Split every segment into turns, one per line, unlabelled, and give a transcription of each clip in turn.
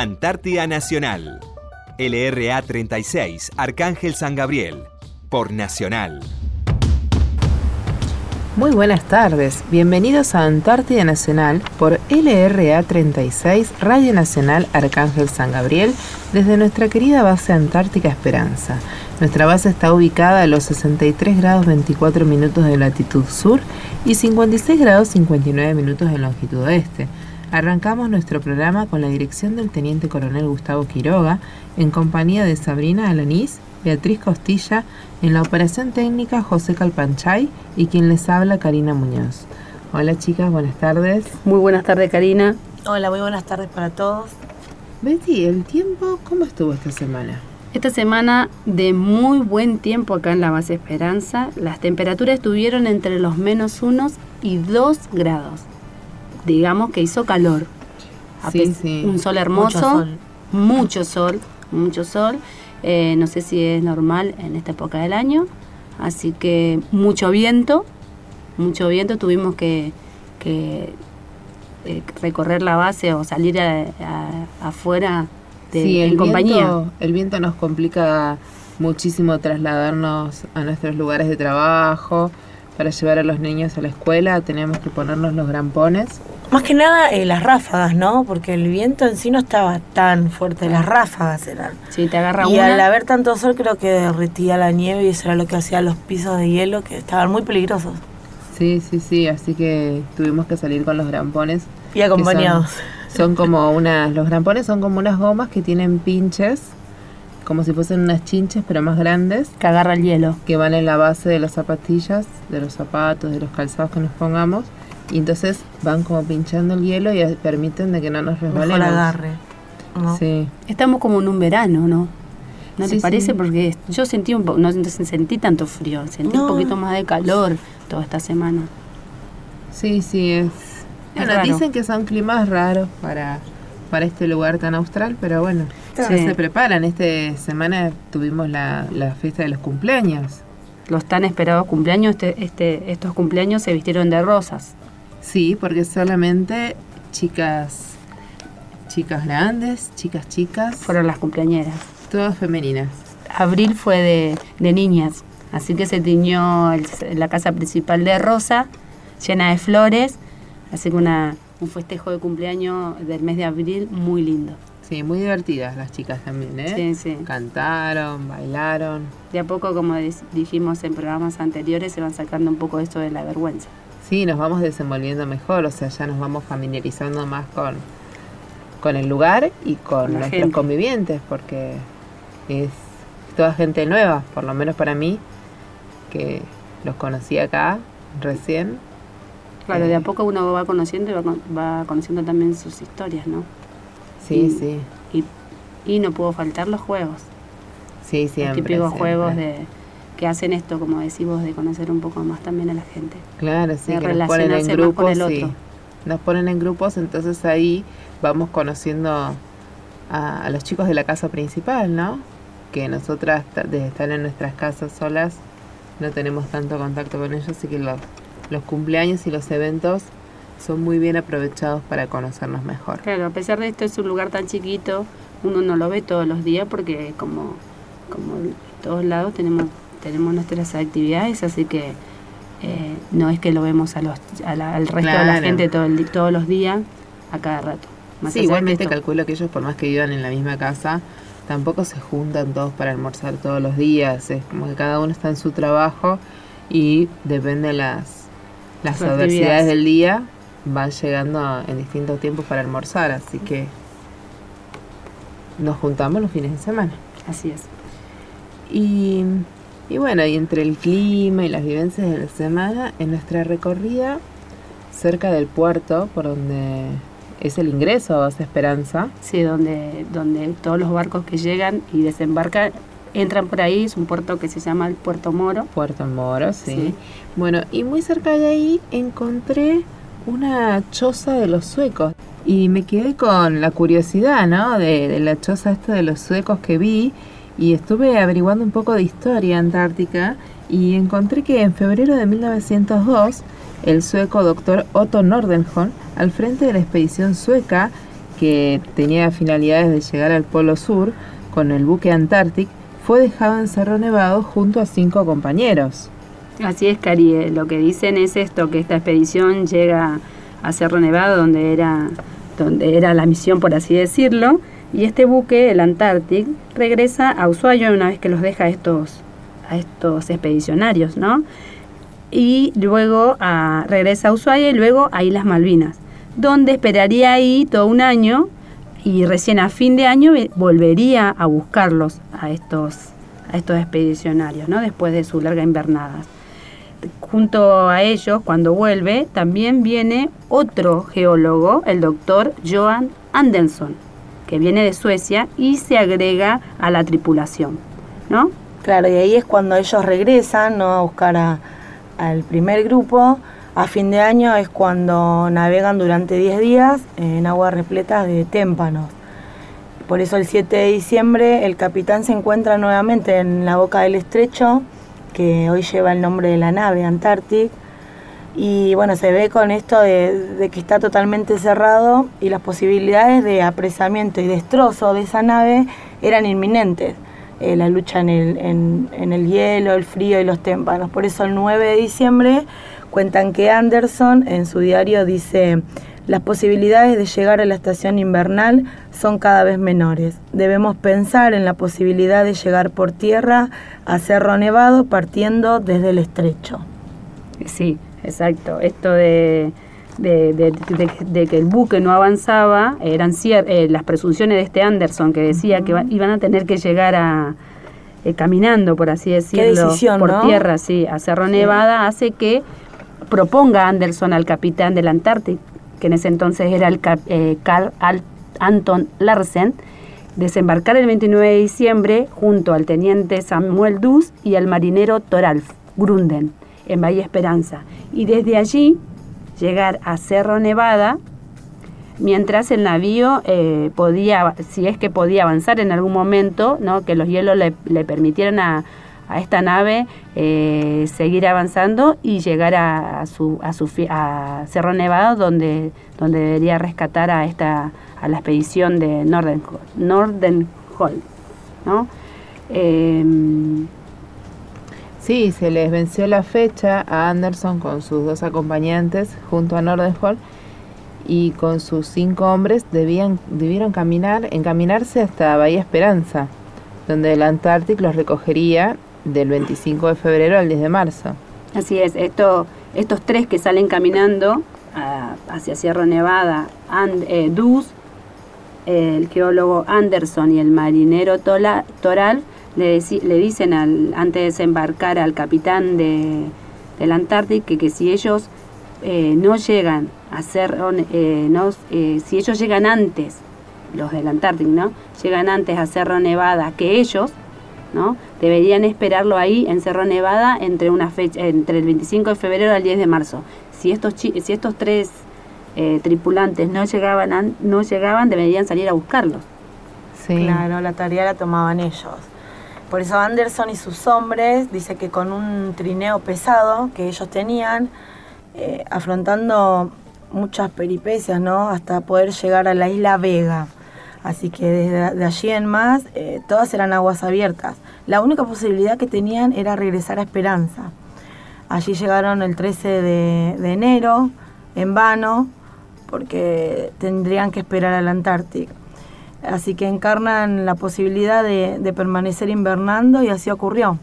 Antártida Nacional. LRA 36, Arcángel San Gabriel. Por Nacional.
Muy buenas tardes, bienvenidos a Antártida Nacional por LRA 36, Radio Nacional Arcángel San Gabriel, desde nuestra querida base Antártica Esperanza. Nuestra base está ubicada a los 63 grados 24 minutos de latitud sur y 56 grados 59 minutos de longitud oeste. Arrancamos nuestro programa con la dirección del Teniente Coronel Gustavo Quiroga, en compañía de Sabrina Alanís Beatriz Costilla, en la operación técnica José Calpanchay y quien les habla Karina Muñoz. Hola chicas, buenas tardes.
Muy buenas tardes Karina.
Hola, muy buenas tardes para todos.
Betty, ¿el tiempo cómo estuvo esta semana?
Esta semana de muy buen tiempo acá en la base Esperanza. Las temperaturas estuvieron entre los menos 1 y 2 grados. Digamos que hizo calor.
Sí, sí.
Un sol hermoso,
Mucho sol.
mucho sol, mucho sol. Eh, no sé si es normal en esta época del año. Así que mucho viento, mucho viento. Tuvimos que, que, eh, recorrer la base o salir a- a- afuera de,
sí, el
en compañía.
Viento, el viento nos complica muchísimo trasladarnos a nuestros lugares de trabajo. Para llevar a los niños a la escuela tenemos que ponernos los grampones.
Más que nada eh, las ráfagas, ¿no? Porque el viento en sí no estaba tan fuerte, las ráfagas eran.
Si te agarra
Y
una,
al haber tanto sol creo que derretía la nieve y eso era lo que hacía los pisos de hielo que estaban muy peligrosos.
Sí, sí, sí, así que tuvimos que salir con los grampones.
Y acompañados.
Son como unas, los grampones son como unas gomas que tienen pinches, como si fuesen unas chinches, pero más grandes,
que agarra el hielo.
que van en la base de las zapatillas, de los zapatos, de los calzados que nos pongamos. Y entonces van como pinchando el hielo y permiten de que no nos
Mejor
resbalemos.
agarre. ¿no?
Sí,
Estamos como en un verano, ¿no? ¿No
Sí,
te parece?
sí.
Porque yo sentí un no sentí tanto frío, sentí
No.
un poquito más de calor toda esta semana.
sí, sí, es...
Es
Bueno,
raro.
dicen que son climas raros para, para este lugar tan austral, pero bueno,
Sí.
ya se preparan. Esta semana tuvimos la, la fiesta de los cumpleaños.
Los tan esperados cumpleaños, este, este, estos cumpleaños se vistieron de rosas.
Sí, porque solamente chicas, chicas grandes, chicas chicas,
Fueron las cumpleañeras.
todas femeninas.
Abril fue de, de niñas, así que se tiñó el- la casa principal de rosa, llena de flores, así que una, un festejo de cumpleaños del mes de abril muy lindo.
Sí, muy divertidas las chicas también, ¿eh?
Sí, sí.
Cantaron, bailaron.
De a poco, como dijimos en programas anteriores, se van sacando un poco esto de la vergüenza.
Sí, nos vamos desenvolviendo mejor, o sea, ya nos vamos familiarizando más con, con el lugar y con
Con la
nuestros
gente.
convivientes, porque es toda gente nueva, por lo menos para mí, que los conocí acá recién.
Claro, de a poco uno va conociendo y va, va conociendo también sus historias, ¿no?
Sí,
Y-
sí,
Y, y no pudo faltar los juegos,
sí,
los
siempre.
típicos
siempre.
juegos de que hacen esto, como decimos, de conocer un poco más también a la gente.
Claro, sí,
de
que nos ponen en grupos
el otro.
nos ponen en grupos, entonces ahí vamos conociendo a, a los chicos de la casa principal, ¿no? Que nosotras, ta- de estar en nuestras casas solas, no tenemos tanto contacto con ellos, así que los, los cumpleaños y los eventos son muy bien aprovechados para conocernos mejor.
Claro, a pesar de esto es un lugar tan chiquito, uno no lo ve todos los días porque como, como en todos lados tenemos, tenemos nuestras actividades, así que eh, no es que lo vemos a los, a la- al resto de la gente todo el todos los días, a cada rato. Más
Sí, igualmente calculo que ellos, por más que vivan en la misma casa, tampoco se juntan todos para almorzar todos los días. Es como que cada uno está en su trabajo y depende de las, las adversidades
actividades.
del día, van llegando en distintos tiempos para almorzar. Así que nos juntamos los fines de semana.
Así es.
Y, y bueno, y entre el clima y las vivencias de la semana, en nuestra recorrida cerca del puerto, por donde es el ingreso a Base Esperanza,
Sí, donde, donde todos los barcos que llegan y desembarcan entran por ahí, es un puerto que se llama el Puerto Moro.
Puerto Moro, sí.
Sí.
Bueno, y muy cerca de ahí encontré una choza de los suecos. Y me quedé con la curiosidad, ¿no? De, de la choza esta de los suecos que vi. Y estuve averiguando un poco de historia antártica. Y encontré que en febrero de 1902, el sueco doctor Otto Nordenholm, al frente de la expedición sueca, que tenía finalidades de llegar al Polo Sur con el buque Antártic, fue dejado en Cerro Nevado junto a cinco compañeros.
Así es, Cari. Lo que dicen es esto, que esta expedición llega a Cerro Nevado, donde era, donde era la misión, por así decirlo, y este buque, el Antártic, regresa a Ushuaia una vez que los deja a estos, a estos expedicionarios, ¿no? Y luego regresa a Ushuaia y luego a Islas Malvinas, donde esperaría ahí todo un año y recién a fin de año volvería a buscarlos a estos, a estos expedicionarios, ¿no? Después de su larga invernada. Junto a ellos, cuando vuelve, también viene otro geólogo, el doctor Johan Anderson, que viene de Suecia y se agrega a la tripulación, ¿no?
Claro, y ahí es cuando ellos regresan, ¿no? A buscar al primer grupo. A fin de año es cuando navegan durante 10 días en aguas repletas de témpanos. Por eso el 7 de diciembre el capitán se encuentra nuevamente en la boca del estrecho que hoy lleva el nombre de la nave, Antarctic. Y bueno, se ve con esto de, que está totalmente cerrado y las posibilidades de apresamiento y destrozo de esa nave eran inminentes. Eh, la lucha en el, en, el hielo, el frío y los témpanos. Por eso el 9 de diciembre cuentan que Anderson en su diario dice, las posibilidades de llegar a la estación invernal son cada vez menores. Debemos pensar en la posibilidad de llegar por tierra a Cerro Nevado partiendo desde el estrecho.
Sí, exacto. Esto de, de, que el buque no avanzaba eran eh, las presunciones de este Anderson que decía que iban a tener que llegar a eh, caminando, por así decirlo, por tierra, sí, a Cerro Nevada, hace que proponga Anderson al capitán del Antártico que en ese entonces era el eh, Carl Anton Larsen, desembarcar el 29 de diciembre junto al teniente Samuel Dus y al marinero Toralf Grunden en Bahía Esperanza y desde allí llegar a Cerro Nevada mientras el navío eh, podía, si es que podía avanzar en algún momento, ¿no? que los hielos le, le permitieran a, a esta nave eh, seguir avanzando y llegar a, su, a, su, a Cerro Nevado donde, donde debería rescatar a esta a la expedición de Norden Nordenholm, ¿no?
Em, sí, se les venció la fecha a Anderson con sus dos acompañantes junto a Nordenholm y con sus cinco hombres debían, debieron caminar, encaminarse hasta Bahía Esperanza, donde el Antártico los recogería del 25 de febrero al 10 de marzo.
Así es, esto, estos tres que salen caminando ah, hacia Sierra Nevada, and, eh, el geólogo Anderson y el marinero Toral le, le dicen al, antes de desembarcar al capitán de, del Antártico que, que si ellos eh, no llegan a ser, eh, no, si ellos llegan antes, los del Antártico, ¿no? Llegan antes a Cerro Nevada que ellos, ¿no? Deberían esperarlo ahí en Cerro Nevada entre una fecha entre el 25 de febrero al 10 de marzo. Si estos si estos tres eh, tripulantes no llegaban no llegaban, deberían salir a buscarlos.
Sí. Claro, la tarea la tomaban ellos. Por eso Anderson y sus hombres dice que con un trineo pesado que ellos tenían, eh, afrontando muchas peripecias, ¿no? Hasta poder llegar a la isla Vega. Así que desde allí en más, eh, todas eran aguas abiertas. La única posibilidad que tenían era regresar a Esperanza. Allí llegaron el 13 de, enero, en vano, porque tendrían que esperar al Antártico. Así que encarnan la posibilidad de, permanecer invernando y así ocurrió.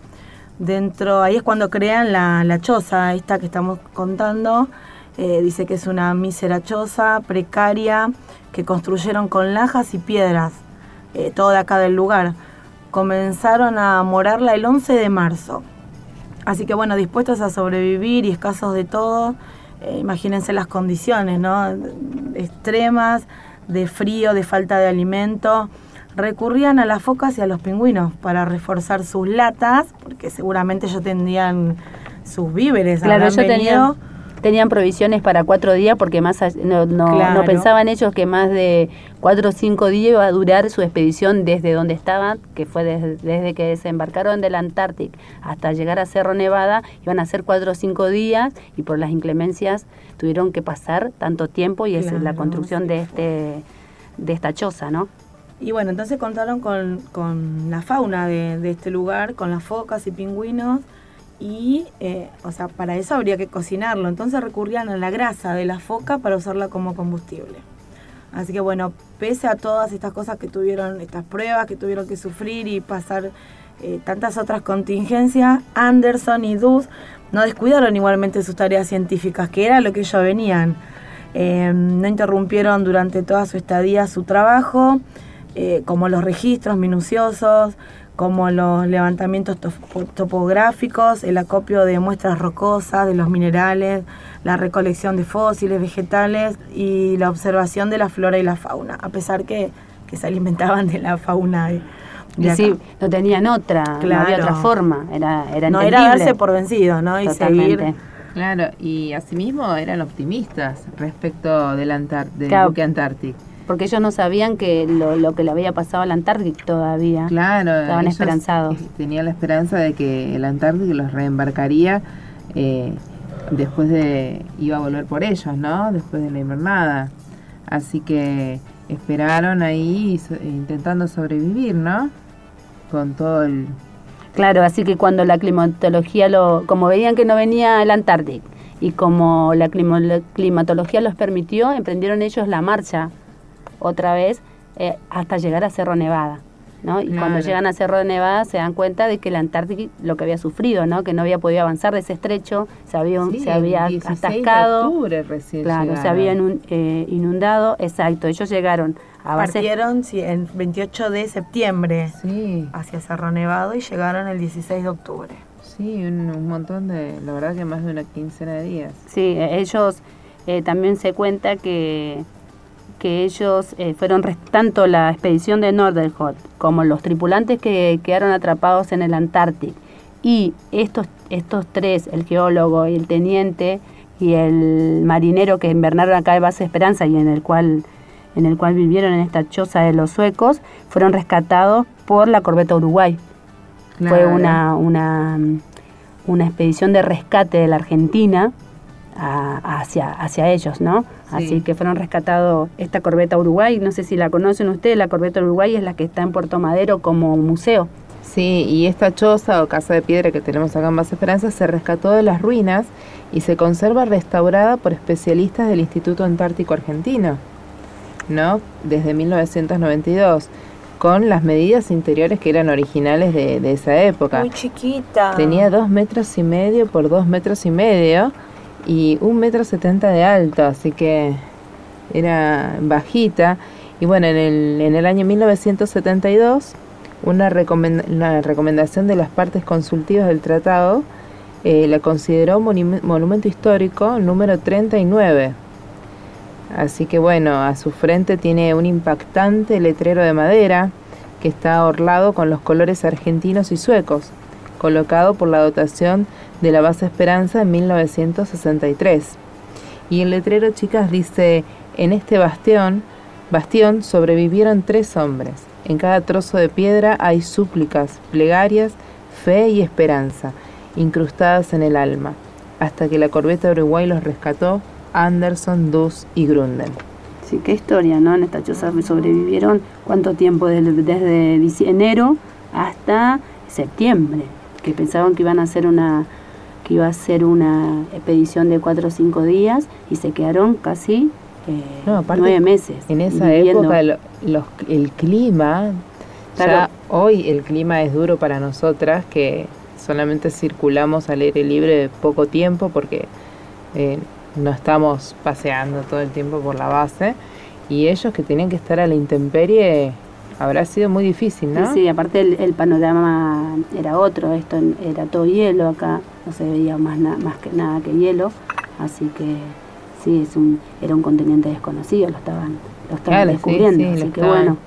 Dentro, ahí es cuando crean la, choza, esta que estamos contando. Eh, dice que es una mísera choza, precaria, que construyeron con lajas y piedras, eh, todo de acá del lugar. Comenzaron a morarla el 11 de marzo. Así que bueno, dispuestos a sobrevivir y escasos de todo, eh, imagínense las condiciones, ¿no? Extremas, de frío, de falta de alimento. Recurrían a las focas y a los pingüinos para reforzar sus latas, porque seguramente ellos tendrían sus víveres.
Claro, yo tenía tenían provisiones para cuatro días porque más no, no, pensaban ellos que más de cuatro o cinco días iba a durar su expedición desde donde estaban, que fue desde, que desembarcaron del Antártico hasta llegar a Cerro Nevada, iban a ser cuatro o cinco días y por las inclemencias tuvieron que pasar tanto tiempo y es la construcción de este de esta choza, ¿no?
Y bueno, entonces contaron con, con la fauna de, de, este lugar, con las focas y pingüinos, y, eh, o sea, para eso habría que cocinarlo. Entonces recurrían a la grasa de la foca para usarla como combustible. Así que bueno, pese a todas estas cosas que tuvieron, estas pruebas que tuvieron que sufrir y pasar eh, tantas otras contingencias, Anderson y Dus no descuidaron igualmente sus tareas científicas, que era lo que ellos venían. Eh, no interrumpieron durante toda su estadía su trabajo, eh, como los registros minuciosos, como los levantamientos topográficos, el acopio de muestras rocosas, de los minerales, la recolección de fósiles, vegetales y la observación de la flora y la fauna, a pesar que, que se alimentaban de la fauna. De,
y sí, no tenían otra, no había otra forma, era, era
No era darse por vencido, ¿no? Y seguir.
Claro, y asimismo eran optimistas respecto del, Antar del claro. buque Antártico
porque ellos no sabían que lo, lo que le había pasado al Antártico todavía.
Claro,
estaban esperanzados.
Tenían la esperanza de que el Antártico los reembarcaría eh, después de iba a volver por ellos, ¿no? Después de la invernada. Así que esperaron ahí intentando sobrevivir, ¿no? Con todo el
Claro, así que cuando la climatología lo como veían que no venía el Antártico y como la climatología los permitió, emprendieron ellos la marcha otra vez eh, hasta llegar a Cerro Nevada. ¿no? Y cuando llegan a Cerro de Nevada se dan cuenta de que la Antártica lo que había sufrido, ¿no? que no había podido avanzar de ese estrecho, se había, se había atascado, claro, se había eh, inundado, exacto, ellos llegaron a
base... Partieron sí, el 28 de septiembre hacia Cerro Nevado y llegaron el 16 de octubre.
Sí, un, montón de, la verdad que más de una quincena de días.
Sí, ellos eh, también se cuenta que que ellos eh, fueron tanto la expedición de Nordenhot como los tripulantes que quedaron atrapados en el Antártico y estos, estos tres, el geólogo y el teniente y el marinero que invernaron acá de Base Esperanza y en el cual en el cual vivieron en esta choza de los suecos, fueron rescatados por la corbeta Uruguay. Fue una, una, una expedición de rescate de la Argentina hacia, hacia ellos, ¿no? Así que fueron rescatados esta corbeta Uruguay, no sé si la conocen ustedes, la corbeta Uruguay es la que está en Puerto Madero como museo.
Sí, y esta choza o casa de piedra que tenemos acá en Más Esperanza se rescató de las ruinas y se conserva restaurada por especialistas del Instituto Antártico Argentino, ¿no? Desde 1992 con las medidas interiores que eran originales de, de esa época.
Muy chiquita.
Tenía dos metros y medio por dos metros y medio y un metro setenta de alto, así que era bajita. Y bueno, en el, en el año 1972, una, recomendación de las partes consultivas del tratado eh, la consideró monumento histórico número 39. Así que bueno, a su frente tiene un impactante letrero de madera que está orlado con los colores argentinos y suecos, colocado por la dotación de la base Esperanza en 1963. Y el letrero, chicas, dice, en este bastión, bastión sobrevivieron tres hombres. En cada trozo de piedra hay súplicas, plegarias, fe y esperanza, incrustadas en el alma, hasta que la corbeta Uruguay los rescató Anderson, Dus y Grunden.
Sí, qué historia, ¿no? En esta choza sobrevivieron cuánto tiempo, desde enero hasta septiembre, que pensaban que iban a hacer una, que iba a ser una expedición de cuatro o cinco días y se quedaron casi eh, nueve meses.
En esa época el clima, ya hoy el clima es duro para nosotras que solamente circulamos al aire libre de poco tiempo porque eh, no estamos paseando todo el tiempo por la base y ellos que tenían que estar a la intemperie habrá sido muy difícil, ¿no?
Sí, aparte el, panorama era otro, esto era todo hielo acá, no se veía más, más que nada que hielo, así que sí, es un, era un continente desconocido, lo estaban, lo estaban descubriendo, así que bueno,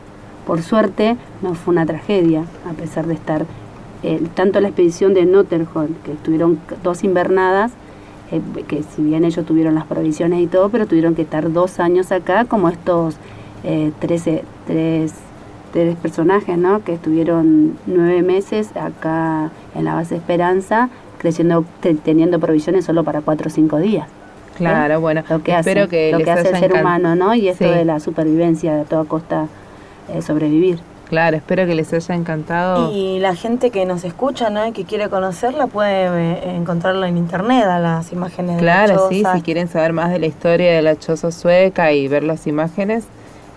por suerte no fue una tragedia, a pesar de estar, eh, tanto la expedición de Notterholm, que estuvieron dos invernadas, eh, que si bien ellos tuvieron las provisiones y todo, pero tuvieron que estar dos años acá, como estos eh, 13, tres tres personajes, ¿no? Que estuvieron nueve meses acá en la base Esperanza, creciendo, teniendo provisiones solo para cuatro o cinco días.
Claro, bueno,
lo que hace,
espero que
lo
les
que hace el ser humano, ¿no? Y esto
Sí.
de la supervivencia, de a toda costa eh, sobrevivir.
Claro, espero que les haya encantado.
Y la gente que nos escucha, ¿no? Y que quiere conocerla, puede eh, encontrarla en internet, a las imágenes de la
Claro, sí, si quieren saber más de la historia de la choza sueca y ver las imágenes,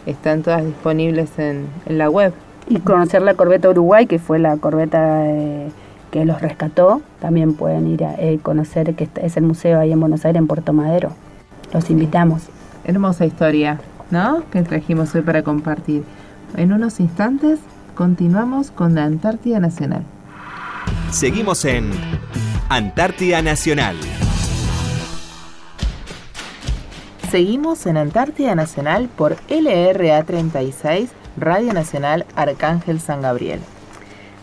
están todas disponibles en, en la web.
Y conocer la corbeta Uruguay, que fue la corbeta eh, que los rescató, también pueden ir a eh, conocer que es el museo ahí en Buenos Aires, en Puerto Madero. Los invitamos.
Hermosa historia, ¿no? Que trajimos hoy para compartir. En unos instantes continuamos con la Antártida Nacional.
Seguimos en Antártida Nacional.
Seguimos en Antártida Nacional por LRA 36, Radio Nacional Arcángel San Gabriel.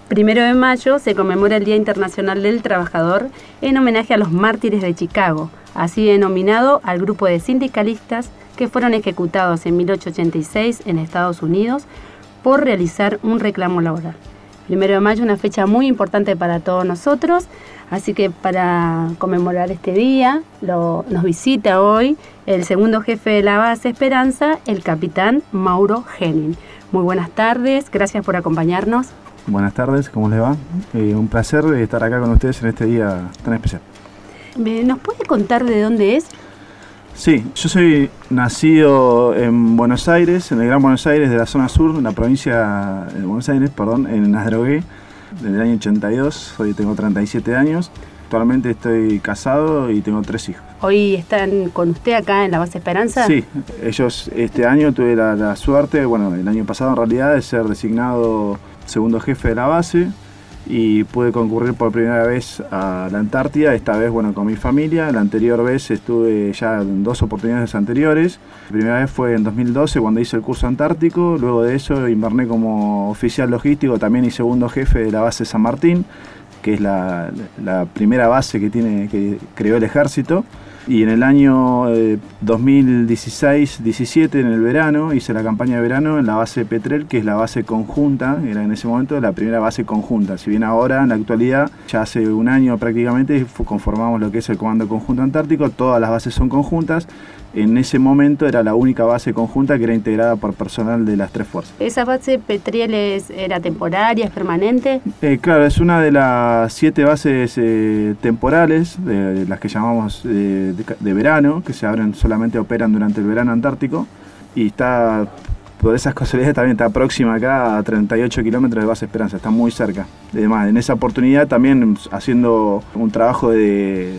Primero de mayo se conmemora el Día Internacional del Trabajador en homenaje a los mártires de Chicago, así denominado al grupo de sindicalistas que fueron ejecutados en 1886 en Estados Unidos por realizar un reclamo laboral. Primero de mayo, una fecha muy importante para todos nosotros, así que para conmemorar este día lo- nos visita hoy el segundo jefe de la base Esperanza, el capitán Mauro Henning. Muy buenas tardes, gracias por acompañarnos.
Buenas tardes, ¿cómo les va? Eh, un placer estar acá con ustedes en este día tan especial.
¿Me- ¿Nos puede contar de dónde es?
Sí, yo soy nacido en Buenos Aires, en el Gran Buenos Aires de la zona sur, en la provincia de Buenos Aires, perdón, en Nasdrogué, desde el año 82, hoy tengo 37 años. Actualmente estoy casado y tengo tres hijos.
Hoy están con usted acá en la base Esperanza.
Sí, ellos este año tuve la, la suerte, bueno, el año pasado en realidad, de ser designado segundo jefe de la base y pude concurrir por primera vez a la Antártida, esta vez bueno con mi familia, la anterior vez estuve ya en dos oportunidades anteriores, la primera vez fue en 2012 cuando hice el curso antártico, luego de eso inverné como oficial logístico también y segundo jefe de la base San Martín, que es la, la primera base que, tiene, que creó el ejército. Y en el año eh, 2016-17, en el verano, hice la campaña de verano en la base Petrel, que es la base conjunta, era en ese momento la primera base conjunta. Si bien ahora, en la actualidad, ya hace un año prácticamente, conformamos lo que es el Comando Conjunto Antártico, todas las bases son conjuntas. En ese momento era la única base conjunta que era integrada por personal de las tres fuerzas.
¿Esa base Petriel es- era temporaria, es permanente?
Eh, claro, es una de las siete bases eh, temporales, de, de las que llamamos eh, de, de verano, que se abren solamente operan durante el verano antártico, y está, por esas casualidades, también está próxima acá a 38 kilómetros de base Esperanza, está muy cerca. Además, en esa oportunidad también haciendo un trabajo de,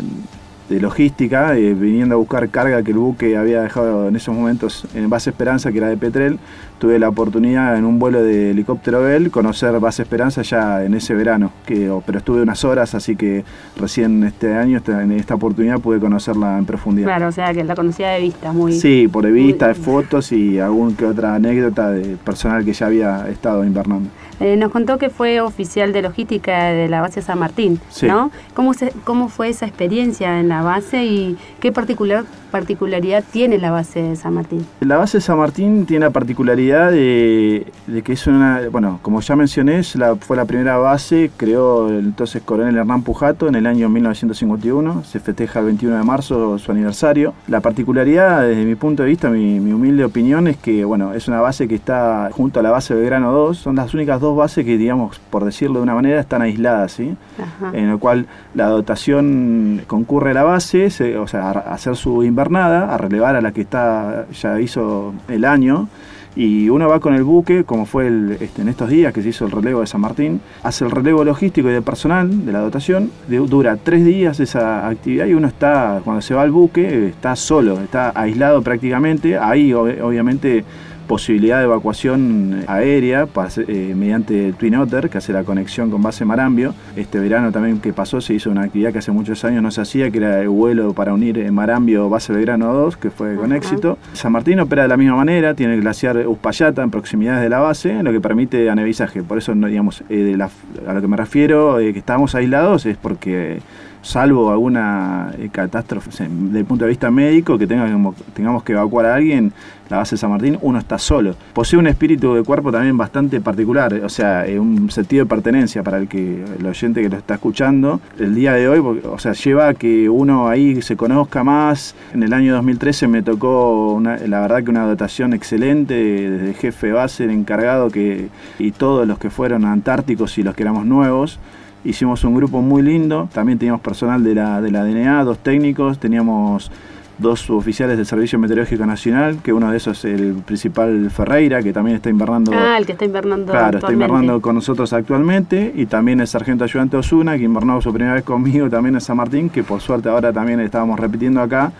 de logística, eh, viniendo a buscar carga que el buque había dejado en esos momentos en base Esperanza, que era de Petrel, tuve la oportunidad en un vuelo de helicóptero Bell conocer Base Esperanza ya en ese verano, que, pero estuve unas horas, así que recién este año, esta- en esta oportunidad, pude conocerla en profundidad.
Claro, o sea que la conocía de vista, muy...
Sí, por vista,
muy-
fotos y algún que otra anécdota de personal que ya había estado invernando.
Eh, nos contó que fue oficial de logística de la base San Martín,
Sí.
¿no? ¿Cómo, se- ¿Cómo fue esa experiencia en la base y qué particular, particularidad tiene la base de San Martín?
La base San Martín tiene la particularidad de, de que es una, bueno, como ya mencioné, la- fue la primera base, creó el entonces coronel Hernán Pujato en el año 1951, se festeja el 21 de marzo su aniversario. La particularidad, desde mi punto de vista, mi, mi humilde opinión, es que, bueno, es una base que está junto a la base Belgrano 2, son las únicas dos bases que, digamos, por decirlo de una manera, están aisladas, ¿sí?
Ajá.
en el cual la dotación concurre a la base, se- o sea, a hacer su invernada, a relevar a la que está ya hizo el año. Y uno va con el buque, como fue el, este, en estos días que se hizo el relevo de San Martín, hace el relevo logístico y de personal de la dotación, de- dura tres días esa actividad y uno está, cuando se va al buque, está solo, está aislado prácticamente. Ahí ob- obviamente posibilidad de evacuación aérea eh, mediante Twin Otter, que hace la conexión con base Marambio. Este verano también que pasó se hizo una actividad que hace muchos años no se hacía, que era el vuelo para unir eh, Marambio base Belgrano 2, que fue con éxito. San Martín opera de la misma manera, tiene el glaciar Uspallata en proximidades de la base, lo que permite anevisaje. Por eso, digamos, eh, de la- a lo que me refiero, eh, que estamos aislados, es porque salvo alguna eh, catástrofe desde el punto de vista médico, que tenga, tengamos que evacuar a alguien, la base de San Martín, uno está solo. Posee un espíritu de cuerpo también bastante particular, o sea, eh, un sentido de pertenencia para el que el oyente que lo está escuchando. El día de hoy, o sea, lleva a que uno ahí se conozca más. En el año 2013 me tocó, la verdad que una dotación excelente, desde jefe base, el encargado que, y todos los que fueron antárticos y los que éramos nuevos. Hicimos un grupo muy lindo, también teníamos personal de la, de la DNA, dos técnicos, teníamos dos oficiales del Servicio Meteorológico Nacional, que uno de esos es el principal Ferreira, que también está invernando.
Ah, el que está invernando.
Claro, está invernando con nosotros actualmente, y también el sargento ayudante Osuna, que invernó su primera vez conmigo también en San Martín, que por suerte ahora también estábamos repitiendo acá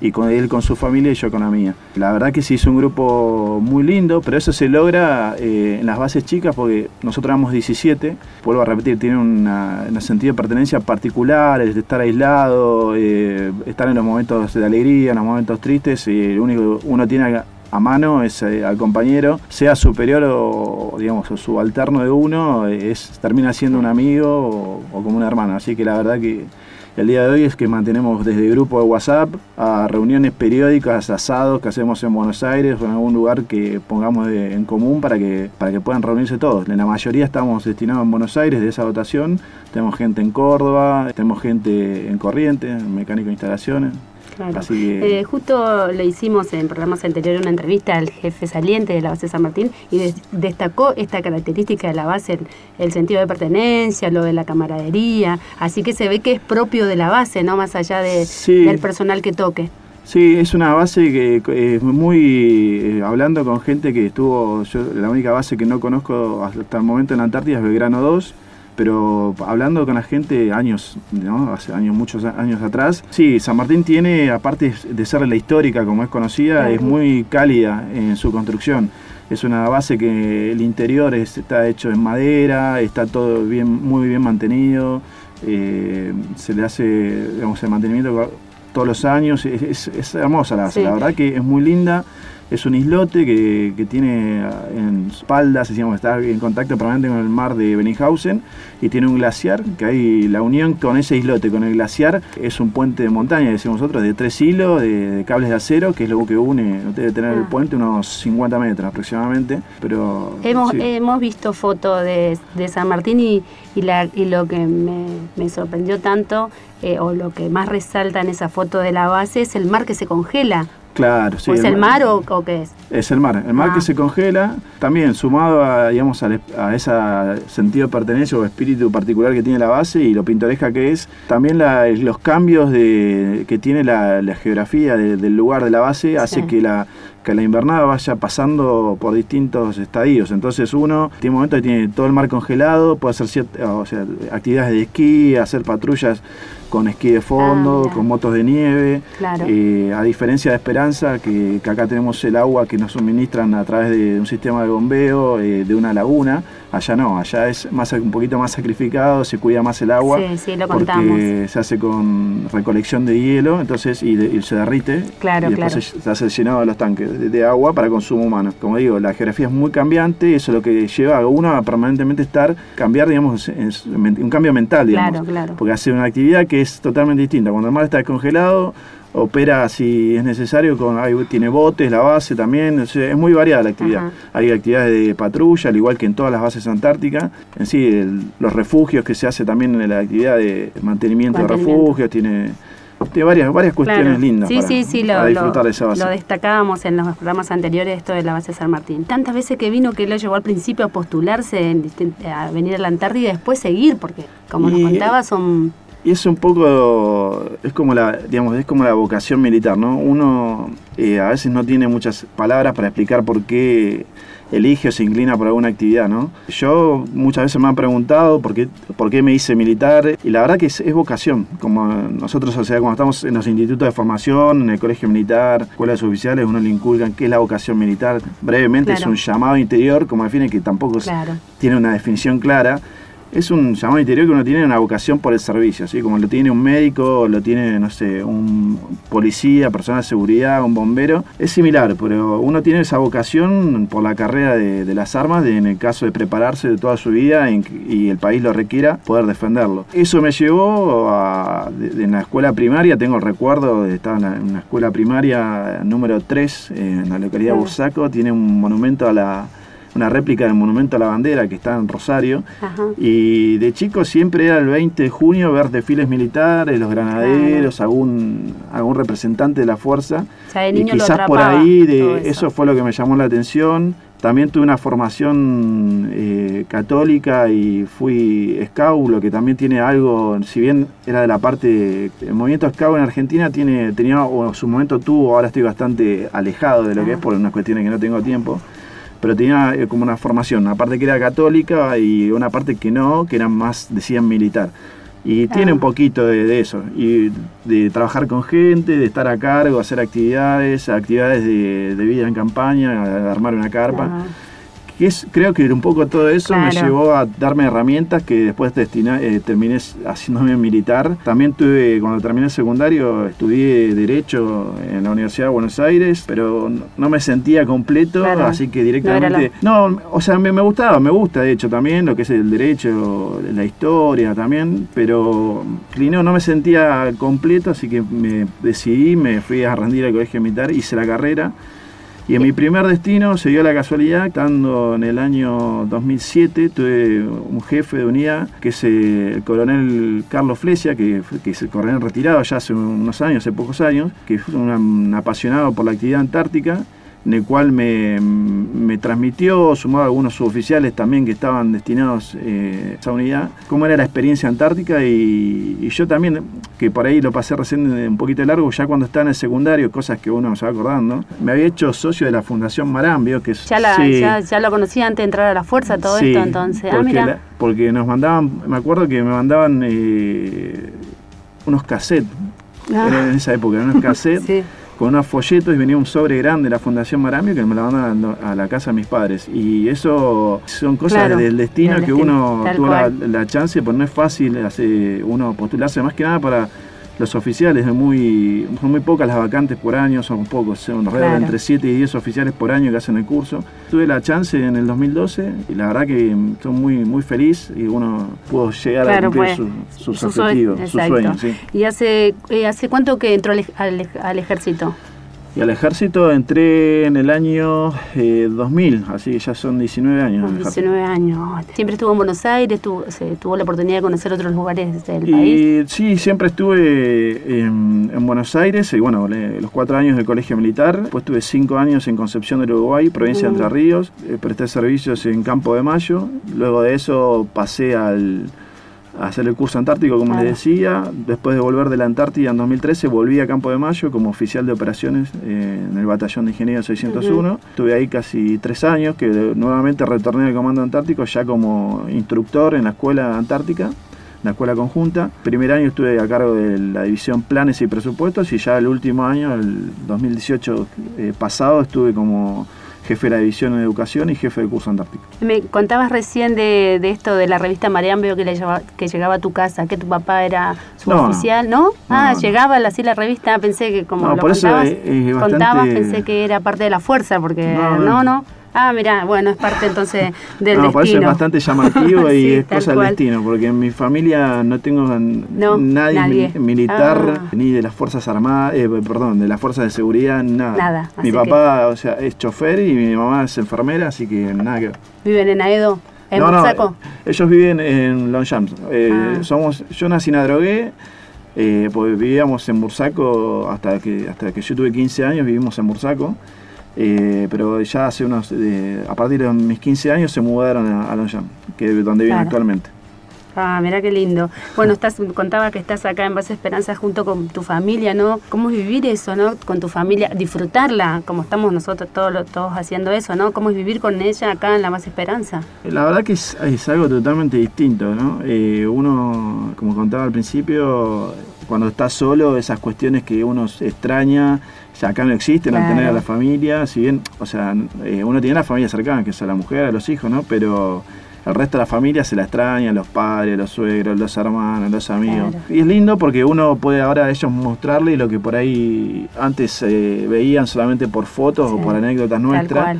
y con él con su familia y yo con la mía. La verdad que se hizo un grupo muy lindo, pero eso se logra eh, en las bases chicas porque nosotros éramos 17, vuelvo a repetir, tiene un sentido de pertenencia particular, el de estar aislado, eh, estar en los momentos de alegría, en los momentos tristes, y lo único uno tiene a mano es eh, al compañero, sea superior o digamos o subalterno de uno, es termina siendo un amigo o, o como un hermano. Así que la verdad que el día de hoy es que mantenemos desde grupo de WhatsApp a reuniones periódicas, asados que hacemos en Buenos Aires o en algún lugar que pongamos en común para que, para que puedan reunirse todos. En la mayoría estamos destinados en Buenos Aires de esa dotación. Tenemos gente en Córdoba, tenemos gente en Corrientes, en mecánico de instalaciones.
Eh, justo le hicimos en programas anteriores una entrevista al jefe saliente de la base San Martín y destacó esta característica de la base, el, sentido de pertenencia, lo de la camaradería, así que se ve que es propio de la base, no más allá de, del personal que toque.
Sí, es una base que es muy, eh, hablando con gente que estuvo, yo la única base que no conozco hasta el momento en la Antártida es Belgrano 2, pero hablando con la gente años, ¿no? hace años, muchos años atrás, sí, San Martín tiene, aparte de ser la histórica como es conocida, es muy cálida en su construcción. Es una base que el interior está hecho en madera, está todo bien, muy bien mantenido, eh, se le hace digamos, el mantenimiento todos los años, es, es hermosa la base, la verdad que es muy linda es un islote que, que tiene ah, en espaldas, decíamos, está en contacto permanente con el mar de Benninghausen y tiene un glaciar, que hay la unión con ese islote, con el glaciar, es un puente de montaña, decimos nosotros, de tres hilos, de, cables de acero, que es lo que une, debe tener el ah. puente unos 50 metros aproximadamente, pero...
Hemos, hemos visto fotos de, de, San Martín y, y, la, y lo que me, me sorprendió tanto, eh, o lo que más resalta en esa foto de la base, es el mar que se congela.
Claro, sí.
¿O es el, mar, o, qué es?
Es el mar, el mar que ah. se congela, también sumado a, digamos, a, ese sentido de pertenencia o espíritu particular que tiene la base y lo pintoresca que es, también los cambios de, que tiene la, geografía del lugar de la base hace que la que la invernada vaya pasando por distintos estadios. Entonces uno tiene un momento que tiene todo el mar congelado, puede hacer o sea, actividades de esquí, hacer patrullas con esquí de fondo, ah, con motos de nieve. Eh, a diferencia de Esperanza, que, acá tenemos el agua que nos suministran a través de un sistema de bombeo eh, de una laguna. Allá no, allá es más un poquito más sacrificado, se cuida más el agua.
Sí, sí, lo
porque se hace con recolección de hielo, entonces y, se derrite.
Claro,
y después Se, hace llenado de los tanques de, agua para consumo humano. Como digo, la geografía es muy cambiante, eso es lo que lleva a uno a permanentemente estar, cambiar, digamos, un cambio mental, digamos.
Claro, claro.
Porque hace una actividad que es totalmente distinta. Cuando el mar está descongelado, opera si es necesario, con, tiene botes, la base también, es muy variada la actividad. Hay actividades de patrulla, al igual que en todas las bases antárticas. En sí, los refugios que se hace también en la actividad de mantenimiento, de refugios, tiene, varias, varias cuestiones lindas
sí, sí, sí, lo, disfrutar de esa base. Lo destacábamos en los programas anteriores, esto de la base San Martín. Tantas veces que vino que lo llevó al principio a postularse, a venir a la Antártida y después seguir, porque como nos contaba, son
y es un poco, es como la, digamos, es como la vocación militar, ¿no? Uno eh, a veces no tiene muchas palabras para explicar por qué elige o se inclina por alguna actividad, ¿no? Yo muchas veces me han preguntado por qué, por qué me hice militar y la verdad que es, vocación, como nosotros, o sea, cuando estamos en los institutos de formación, en el colegio militar, escuelas oficiales, uno le inculcan qué es la vocación militar. Brevemente es un llamado interior, como define que tampoco tiene una definición clara es un llamado interior que uno tiene una vocación por el servicio, así como lo tiene un médico, lo tiene, no sé, un policía, persona de seguridad, un bombero. Es similar, pero uno tiene esa vocación por la carrera de, las armas, en el caso de prepararse de toda su vida y, el país lo requiera, poder defenderlo. Eso me llevó a, en la escuela primaria, tengo el recuerdo de estar en la, escuela primaria número 3, en la localidad de Bursaco, tiene un monumento a la una réplica del Monumento a la Bandera que está en Rosario. Y de chico siempre era el 20 de junio ver desfiles militares, los granaderos, algún, algún representante de la fuerza. y quizás por ahí de eso. fue lo que me llamó la atención. También tuve una formación eh, católica y fui scout, lo que también tiene algo, si bien era de la parte, el movimiento scout en Argentina tiene, tenía, o en su momento tuvo, ahora estoy bastante alejado de lo que es por unas cuestiones que no tengo tiempo, pero tenía eh, como una formación, una parte que era católica y una parte que no, que era más, decían, militar. Y tiene un poquito de, eso, y de trabajar con gente, de estar a cargo, hacer actividades, actividades de, vida en campaña, de armar una carpa creo que un poco todo eso me llevó a darme herramientas que después eh, terminé haciéndome militar. También tuve, cuando terminé el secundario, estudié Derecho en la Universidad de Buenos Aires, pero no me sentía completo, así que directamente... No, o sea, me, gustaba, me gusta de hecho también lo que es el Derecho, la historia también, pero no, no me sentía completo, así que me decidí, me fui a rendir al colegio militar, hice la carrera. Y en mi primer destino se dio la casualidad, estando en el año 2007, tuve un jefe de unidad, que es el coronel Carlos Flesia, que, que es el coronel retirado ya hace unos años, hace pocos años, que es un apasionado por la actividad antártica en el cual me, transmitió, sumado a algunos suboficiales también que estaban destinados eh, a esa unidad, cómo era la experiencia antártica y, yo también, que por ahí lo pasé recién un poquito largo, ya cuando estaba en el secundario, cosas que uno se va acordando, me había hecho socio de la Fundación Marambio, que
ya, ya, lo conocía antes de entrar a la fuerza, todo esto entonces.
Ah, porque, porque nos mandaban, me acuerdo que me mandaban eh, unos cassettes, ah. en esa época, unos cassettes. Con unos folletos y venía un sobre grande de la Fundación Marambio que me la mandaban a la casa de mis padres. Y eso son cosas del destino que uno tuvo la, chance, porque no es fácil hacer, uno postularse más que nada para los oficiales, muy, son muy pocas las vacantes por año, son pocos, son alrededor entre 7 y 10 oficiales por año que hacen el curso. Tuve la chance en el 2012 y la verdad que estoy muy, muy feliz y uno pudo llegar a cumplir sus objetivos, sus sueños.
¿Y hace, eh, hace cuánto que entró al ejército?
Y al ejército entré en el año 2000, eh, así que ya son 19 años.
19 años. ¿Siempre estuvo en Buenos Aires? Tuvo, se, ¿Tuvo la oportunidad de conocer otros lugares del país?
Sí, siempre estuve en, Buenos Aires, y bueno, los cuatro años del colegio militar. Después tuve cinco años en Concepción del Uruguay, provincia de Entre Ríos. Eh, presté servicios en Campo de Mayo. Luego de eso pasé al hacer el curso antártico, como les decía. Después de volver de la Antártida en 2013, volví a Campo de Mayo como oficial de operaciones eh, en el batallón de ingeniería 601. Estuve ahí casi tres años, que nuevamente retorné al comando antártico ya como instructor en la escuela antártica la escuela conjunta. Primer año estuve a cargo de la división planes y presupuestos y ya el último año, el 2018 eh, pasado, estuve como jefe de la división de educación y jefe del curso antártico.
Me contabas recién de, esto de la revista Marian, veo que, le que llegaba a tu casa, que tu papá era su oficial, ¿no? ah, llegaba así la revista, pensé que como lo contabas, contabas, pensé que era parte de la fuerza, porque no, no. Ah, mira, bueno, es parte entonces del no, destino.
No, es bastante llamativo y es cosa del destino, porque en mi familia no tengo nadie, militar ah. ni de las Fuerzas Armadas, eh, perdón, de las Fuerzas de Seguridad, nada. Nada. Mi papá, o sea, es chofer y mi mamá es enfermera, así que nada que
¿Viven en Aedo? ¿En no, no,
ellos viven en Longchamps. Eh, ah. somos, yo nací en Adrogué, eh, pues vivíamos en Bursaco hasta que, hasta que yo tuve 15 años, vivimos en Bursaco. Eh, pero ya hace unos, a partir de mis 15 años se mudaron a, a que es donde viven actualmente.
Ah, mira qué lindo. Bueno, estás, contaba que estás acá en Base Esperanza junto con tu familia, ¿no? ¿Cómo es vivir eso, ¿no? Con tu familia, disfrutarla, como estamos nosotros todos, todos haciendo eso, ¿no? ¿Cómo es vivir con ella acá en la Base Esperanza?
La verdad que es, algo totalmente distinto, ¿no? Eh, uno, como contaba al principio, cuando está solo, esas cuestiones que uno extraña, ya acá no existen al tener a la familia, si bien, o sea, eh, uno tiene la familia cercana, que es a la mujer, a los hijos, ¿no? Pero el resto de la familia se la extraña, los padres, los suegros, los hermanos, los amigos. Y es lindo porque uno puede ahora a ellos mostrarle lo que por ahí antes eh, veían solamente por fotos o por anécdotas nuestras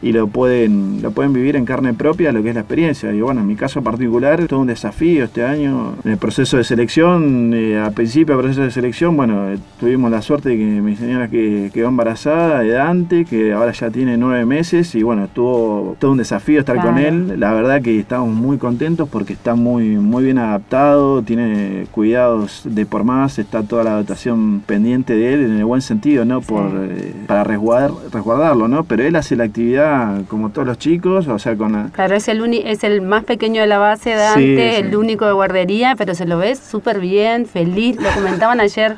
y lo pueden, lo pueden vivir en carne propia lo que es la experiencia. Y bueno, en mi caso particular, todo un desafío este año. En el proceso de selección, eh, a principio del proceso de selección, bueno, eh, tuvimos la suerte de que mi señora que quedó embarazada de Dante, que ahora ya tiene nueve meses, y bueno, estuvo todo un desafío estar con él. La verdad que estamos muy contentos porque está muy, muy bien adaptado, tiene cuidados de por más, está toda la dotación pendiente de él en el buen sentido, ¿no? Por, eh, para resguardar, resguardarlo, ¿no? Pero él hace la actividad como todos los chicos, o sea, con la...
Claro, es el, es el más pequeño de la base de el único de guardería, pero se lo ve súper bien, feliz, lo comentaban ayer,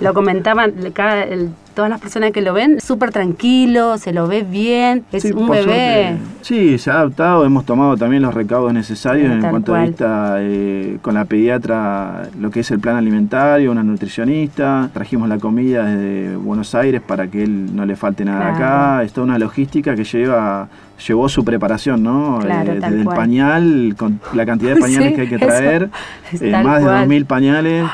lo comentaban cada, el, todas las personas que lo ven, súper tranquilo, se lo ve bien, es un bebé.
sí, se ha adaptado, hemos tomado también los recaudos necesarios en cuanto a vista eh, con la pediatra, lo que es el plan alimentario, una nutricionista, trajimos la comida desde Buenos Aires para que él no le falte nada acá, es toda una logística que lleva llevó su preparación, ¿no?
Claro,
eh, desde el pañal, con la cantidad de pañales que hay que traer, eh, más de 2.000 pañales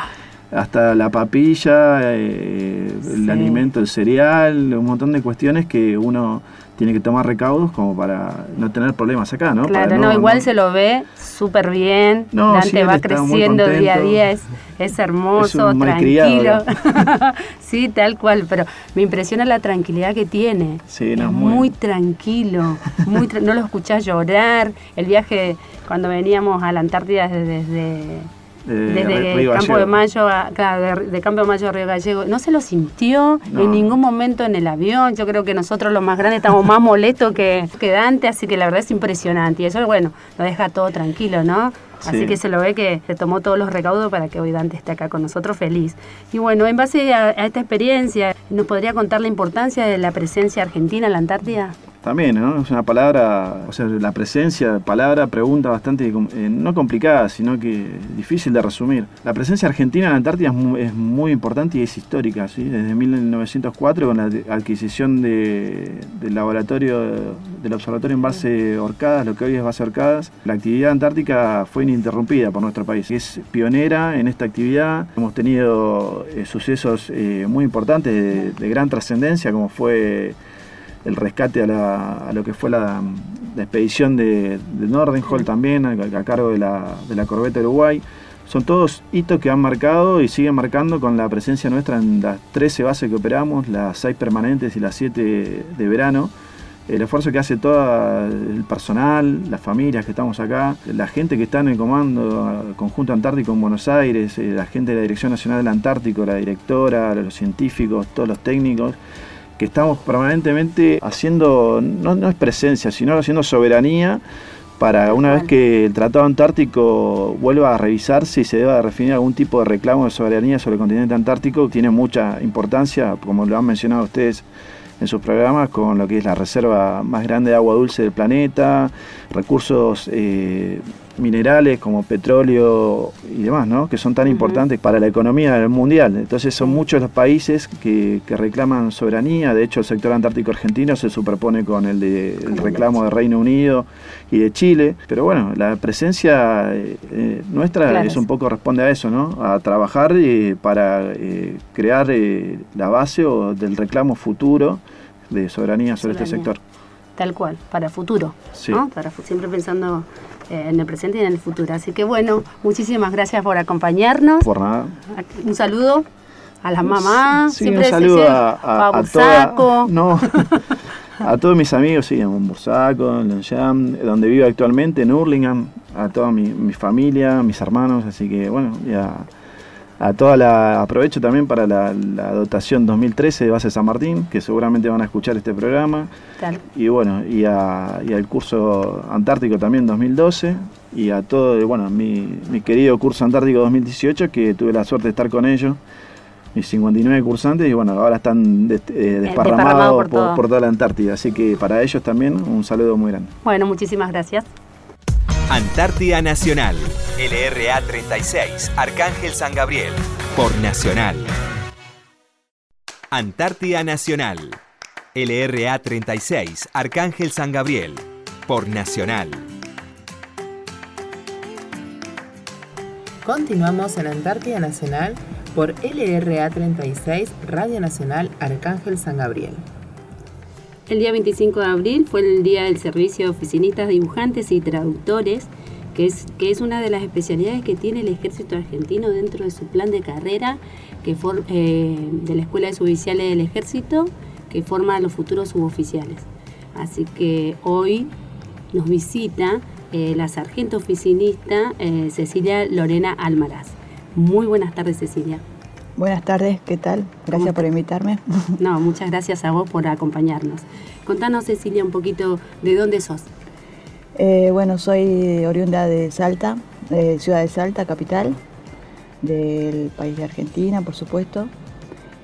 hasta la papilla, eh, el alimento, el cereal, un montón de cuestiones que uno tiene que tomar recaudos como para no tener problemas acá, ¿no?
Claro, no, igual se lo ve súper bien, Dante va creciendo día a día, es, es hermoso, tranquilo. sí, tal cual, pero me impresiona la tranquilidad que tiene.
Sí,
es muy, tranquilo, muy no lo escuchás llorar. El viaje cuando veníamos a la Antártida desde desde Campo de Mayo a, de, Campo de Mayo a Río Gallego, no se lo sintió en ningún momento en el avión. Yo creo que nosotros los más grandes estamos más molestos que, que Dante, así que la verdad es impresionante. Y eso, bueno, lo deja todo tranquilo, ¿no? Así que se lo ve que se tomó todos los recaudos para que hoy Dante esté acá con nosotros feliz. Y bueno, en base a esta experiencia, ¿nos podría contar la importancia de la presencia argentina en la Antártida?
También, ¿no? Es una palabra, o sea, la presencia, palabra, pregunta bastante, eh, no complicada, sino que difícil de resumir. La presencia argentina en la Antártida es muy, importante y es histórica, ¿sí? Desde 1904, con la adquisición del laboratorio, del observatorio en base Orcadas, lo que hoy es base Orcadas, la actividad antártica fue ininterrumpida por nuestro país. Es pionera en esta actividad. Hemos tenido eh, sucesos eh, muy importantes de gran trascendencia, como fue el rescate a, lo que fue la, expedición de, de Nordenhall también, a, cargo de la, de la Corbeta Uruguay. Son todos hitos que han marcado y siguen marcando con la presencia nuestra en las 13 bases que operamos, las 6 permanentes y las 7 de verano. El esfuerzo que hace todo el personal, las familias que estamos acá, la gente que está en el comando conjunto antártico en Buenos Aires, eh, la gente de la Dirección Nacional del Antártico, la directora, los científicos, todos los técnicos que estamos permanentemente haciendo, no, no es presencia, sino haciendo soberanía para una vez que el Tratado Antártico vuelva a revisarse y se deba definir algún tipo de reclamo de soberanía sobre el continente antártico, tiene mucha importancia, como lo han mencionado ustedes en sus programas, con lo que es la reserva más grande de agua dulce del planeta, recursos eh, minerales como petróleo y demás, ¿no? que son tan importantes para la economía mundial. Entonces son muchos los países que, reclaman soberanía, de hecho el sector antártico argentino se superpone con el, de, reclamo de Reino Unido y de Chile, pero bueno, la presencia eh, eh, nuestra es un poco responde a eso, ¿no? a trabajar eh, para crear la base o del reclamo futuro de soberanía sobre este sector.
Tal cual, para futuro, ¿no? para, siempre pensando en el presente y en el futuro. Así que bueno, muchísimas gracias por acompañarnos.
Por nada.
Un saludo a las mamás.
Sí, un saludo a, a, no, a todos mis amigos, sí, en Bursaco, en Lonjam, donde vivo actualmente, en Hurlingham, a toda mi, mi familia, mis hermanos, así que bueno, ya a toda la aprovecho también para la, dotación 2013 de base San Martín que seguramente van a escuchar este programa. Y bueno y, al curso antártico también 2012 y a todo bueno mi, mi, querido curso antártico 2018 que tuve la suerte de estar con ellos mis 59 cursantes y bueno ahora están eh, desparramados por, por toda la Antártida. Así que para ellos también un saludo muy grande.
Bueno muchísimas gracias
Antártida Nacional. LRA 36, Arcángel San Gabriel. Por Nacional. Antártida Nacional. LRA 36, Arcángel San Gabriel. Por Nacional.
Continuamos en Antártida Nacional por LRA 36, Radio Nacional Arcángel San Gabriel.
El día 25 de abril fue el día del servicio de oficinistas, dibujantes y traductores, que es, que es una de las especialidades que tiene el ejército argentino dentro de su plan de carrera que eh, de la Escuela de Suboficiales del Ejército, que forma a los futuros suboficiales. Así que hoy nos visita eh, la sargento oficinista eh, Cecilia Lorena Almaraz. Muy buenas tardes, Cecilia.
Buenas tardes, ¿qué tal? Gracias por invitarme.
No, muchas gracias a vos por acompañarnos. Contanos, Cecilia, un poquito de dónde sos.
Eh, bueno, soy oriunda de Salta, ciudad de Salta, capital del país de Argentina, por supuesto.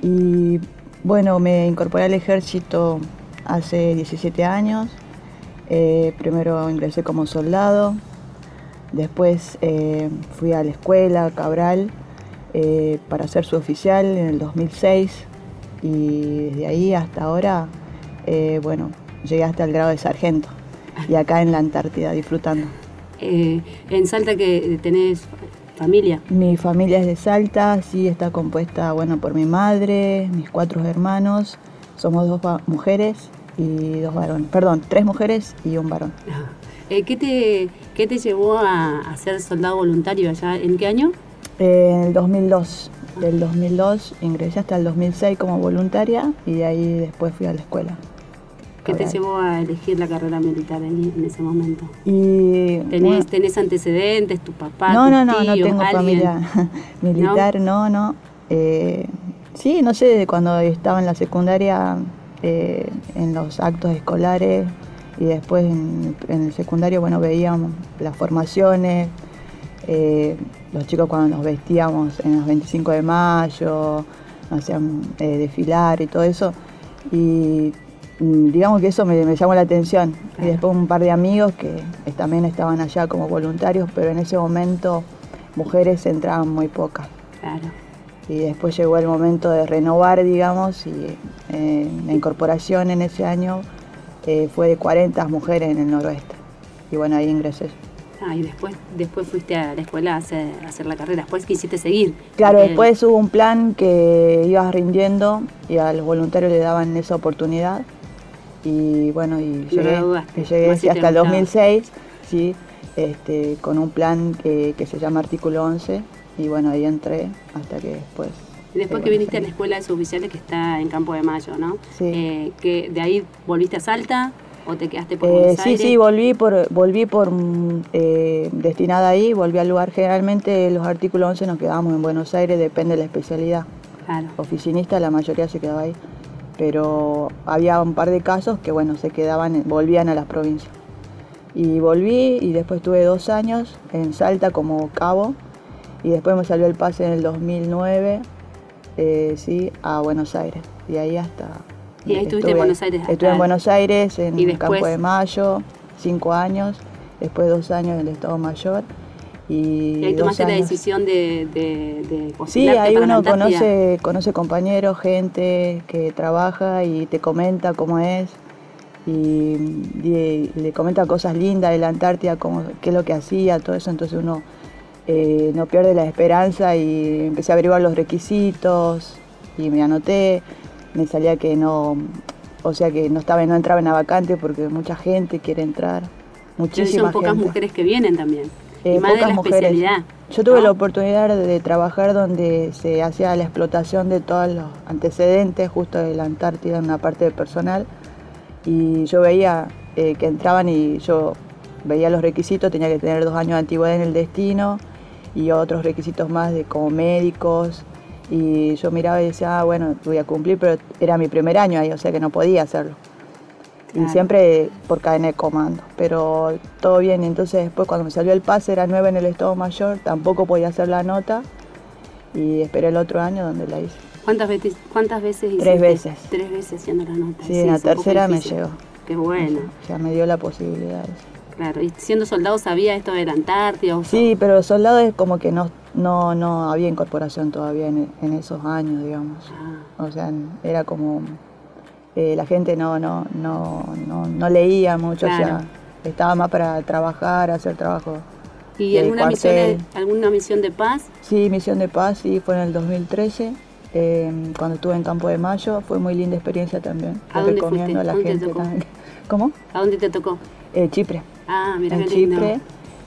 Y bueno, me incorporé al ejército hace 17 años. Eh, primero ingresé como soldado, después eh, fui a la escuela Cabral eh, para ser su oficial en el 2006 y desde ahí hasta ahora, bueno, llegué hasta el grado de sargento y acá en la Antártida disfrutando.
¿En Salta que tenés familia?
Mi familia es de Salta, sí, está compuesta, bueno, por mi madre, mis cuatro hermanos, somos dos mujeres y dos varones. Perdón, tres mujeres y un varón.
Eh, ¿qué, te, ¿Qué te llevó a, ser soldado voluntario allá? ¿En qué año?
En el 2002. Del 2002 ingresé hasta el 2006 como voluntaria y de ahí después fui a la escuela.
¿Qué te llevó a elegir la carrera militar en, en ese momento? Y, ¿Tenés, antecedentes, tu papá?
No, no, no, no tengo familia militar, no, no. Eh, sí, no sé, cuando estaba en la secundaria eh, en los actos escolares y después en, el secundario, bueno, veíamos las formaciones, eh, los chicos cuando nos vestíamos en los 25 de mayo, nos hacían eh, desfilar y todo eso. Y mm, digamos que eso me, llamó la atención. Y después un par de amigos que también estaban allá como voluntarios, pero en ese momento mujeres entraban muy pocas. Claro y después llegó el momento de renovar, digamos, y eh, la incorporación en ese año eh, fue de 40 mujeres en el noroeste. Y bueno, ahí ingresé.
Ah, y después, después fuiste a la escuela a hacer, la carrera, después quisiste seguir.
Claro, después hubo un plan que ibas rindiendo y a los voluntarios le daban esa oportunidad. Y bueno, y llegué, llegué hasta el 2006, sí, este, con un plan que, que se llama Artículo 11, y bueno, ahí entré hasta que después...
Después que viniste a la escuela de suboficiales que está en Campo de Mayo, ¿no? Sí. Eh, que ¿De ahí volviste a Salta o te quedaste por eh,
Sí, sí, volví por, volví por mm, eh, destinada ahí, volví al lugar. Generalmente los artículos 11 nos quedamos en Buenos Aires, depende de la especialidad. Claro. Oficinista, la mayoría se quedaba ahí. Pero había un par de casos que, bueno, se quedaban, volvían a las provincias. Y volví y después tuve dos años en Salta como cabo y después me salió el pase en el 2009, eh, sí, a Buenos Aires. Y ahí hasta...
¿Y ahí estuviste en Buenos Aires?
Estuve en Buenos Aires, en el Campo de Mayo, cinco años, después dos años en el Estado Mayor.
Y, y ahí tomaste la decisión de, de,
Sí, ahí uno conoce, conoce compañeros, gente que trabaja y te comenta cómo es. Y, le comenta cosas lindas de la Antártida, como, qué es lo que hacía, todo eso. Entonces uno eh, no pierde la esperanza y empecé a averiguar los requisitos y me anoté, me salía que no, o sea que no estaba no entraba en la vacante porque mucha gente quiere entrar, muchísimas
Son pocas mujeres que vienen también. Eh, más pocas mujeres. especialidad.
Yo tuve la oportunidad de, trabajar donde se hacía la explotación de todos los antecedentes justo de la Antártida en una parte de personal y yo veía eh, que entraban y yo veía los requisitos, tenía que tener dos años de antigüedad en el destino, y otros requisitos más de como médicos. Y yo miraba y decía, ah, bueno, voy a cumplir, pero era mi primer año ahí, o sea que no podía hacerlo. Y siempre por cadena de comando, pero todo bien. Entonces después cuando me salió el pase, era nueve en el Estado Mayor, tampoco podía hacer la nota y esperé el otro año donde la hice.
¿Cuántas veces, cuántas veces hiciste?
Tres veces.
Tres veces haciendo la nota.
Sí, en la tercera me llegó.
Qué bueno.
Ya me dio la posibilidad.
Claro, y siendo soldado sabía esto de la Antártida.
sí, pero soldado es como que no, no, no había incorporación todavía en, esos años, digamos. Ah. O sea, era como eh, la gente no, no, no, no, leía mucho, o sea, estaba más para trabajar, hacer trabajo
¿Y alguna misión, de, alguna misión de paz?
Sí, misión de paz, sí, fue en el 2013. Em, cuando estuve en Campo de Mayo, fue muy linda experiencia también.
¿A dónde recomiendo a la gente
¿Cómo?
¿A dónde te tocó?
Eh, Chipre.
Ah, mira
en Chipre.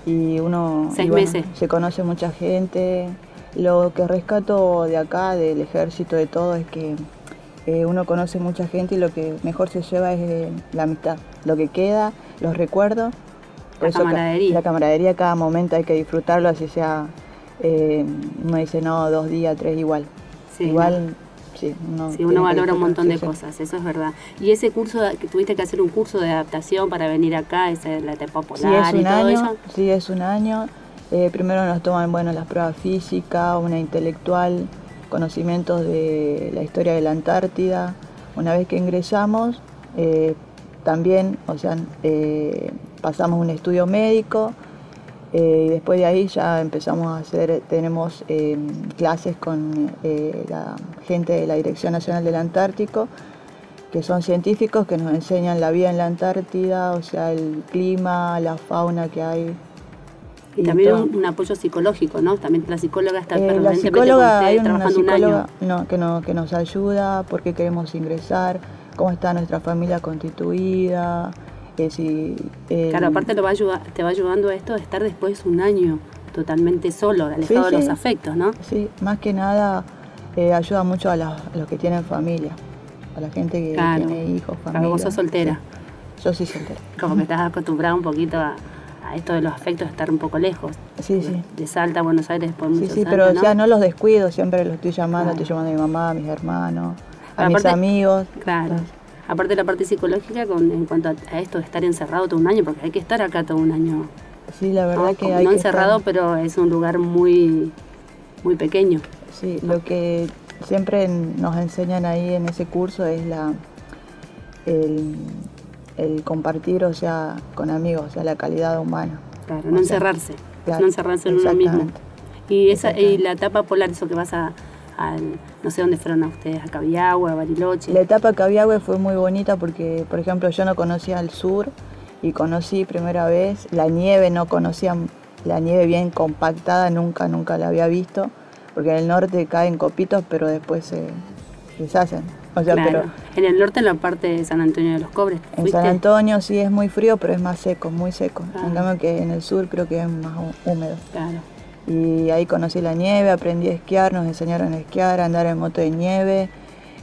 Y uno
Seis meses.
se conoce mucha gente. Lo que rescato de acá, del ejército, de todo, es que eh, uno conoce mucha gente y lo que mejor se lleva es eh, la amistad. Lo que queda, los recuerdos.
la camaradería.
La camaradería, cada momento hay que disfrutarlo, así sea, eh, uno dice, no, dos días, tres, igual. igual, sí.
Uno, sí, uno valora un montón de cosas, eso es verdad. Y ese curso, que tuviste que hacer un curso de adaptación para venir acá, esa es la etapa polar
sí, es un
y todo
año,
eso.
Sí, es un año. primero nos toman, bueno, las pruebas físicas, una intelectual, conocimientos de la historia de la Antártida. Una vez que ingresamos, eh, también, o sea, eh, pasamos un estudio médico eh, y después de ahí ya empezamos a hacer, tenemos clases con la gente de la Dirección Nacional del Antártico, que son científicos que nos enseñan la vida en la Antártida, o sea, el clima, la fauna que hay
y, también un, apoyo psicológico, ¿no? También la psicóloga está
eh, la psicóloga, hay una psicóloga No, que, no, que nos ayuda, por qué queremos ingresar, cómo está nuestra familia constituida. Eh, si,
claro, aparte te va, te va ayudando esto a estar después un año totalmente solo, alejado de los afectos, ¿no?
Sí, más que nada eh, ayuda mucho a, los que tienen familia, a la gente que tiene hijos, familia. Claro,
vos sos soltera.
Yo soy soltera.
Como que estás acostumbrada un poquito a, esto de los afectos de estar un poco lejos.
Sí, sí.
De Salta a Buenos Aires por
Sí, sí, pero ¿no? no los descuido, siempre los estoy llamando, estoy llamando a mi mamá, a mis hermanos, a mis amigos.
Claro. Aparte de la parte psicológica con, en cuanto a, esto de estar encerrado todo un año, porque hay que estar acá todo un año.
Sí, la verdad que hay
No encerrado, pero es un lugar muy, muy pequeño.
Sí, lo que siempre nos enseñan ahí en ese curso es la el, el compartir, o sea, con amigos, o sea, la calidad humana.
Claro, no encerrarse, no encerrarse en uno mismo. Y, esa, y la etapa polar, eso que vas a, no sé dónde fueron a ustedes, a Cabiagua, a Bariloche.
La etapa Cabiagua fue muy bonita porque, por ejemplo, yo no conocía el sur y conocí primera vez la nieve, no conocía la nieve bien compactada, nunca, nunca la había visto, porque en el norte caen copitos, pero después se deshacen
en el norte, en la parte de San Antonio de los Cobres.
En San Antonio sí es muy frío, pero es más seco, muy seco. En cambio que en el sur creo que es más húmedo.
Claro.
Y ahí conocí la nieve, aprendí a esquiar, nos enseñaron a esquiar, a andar en moto de nieve,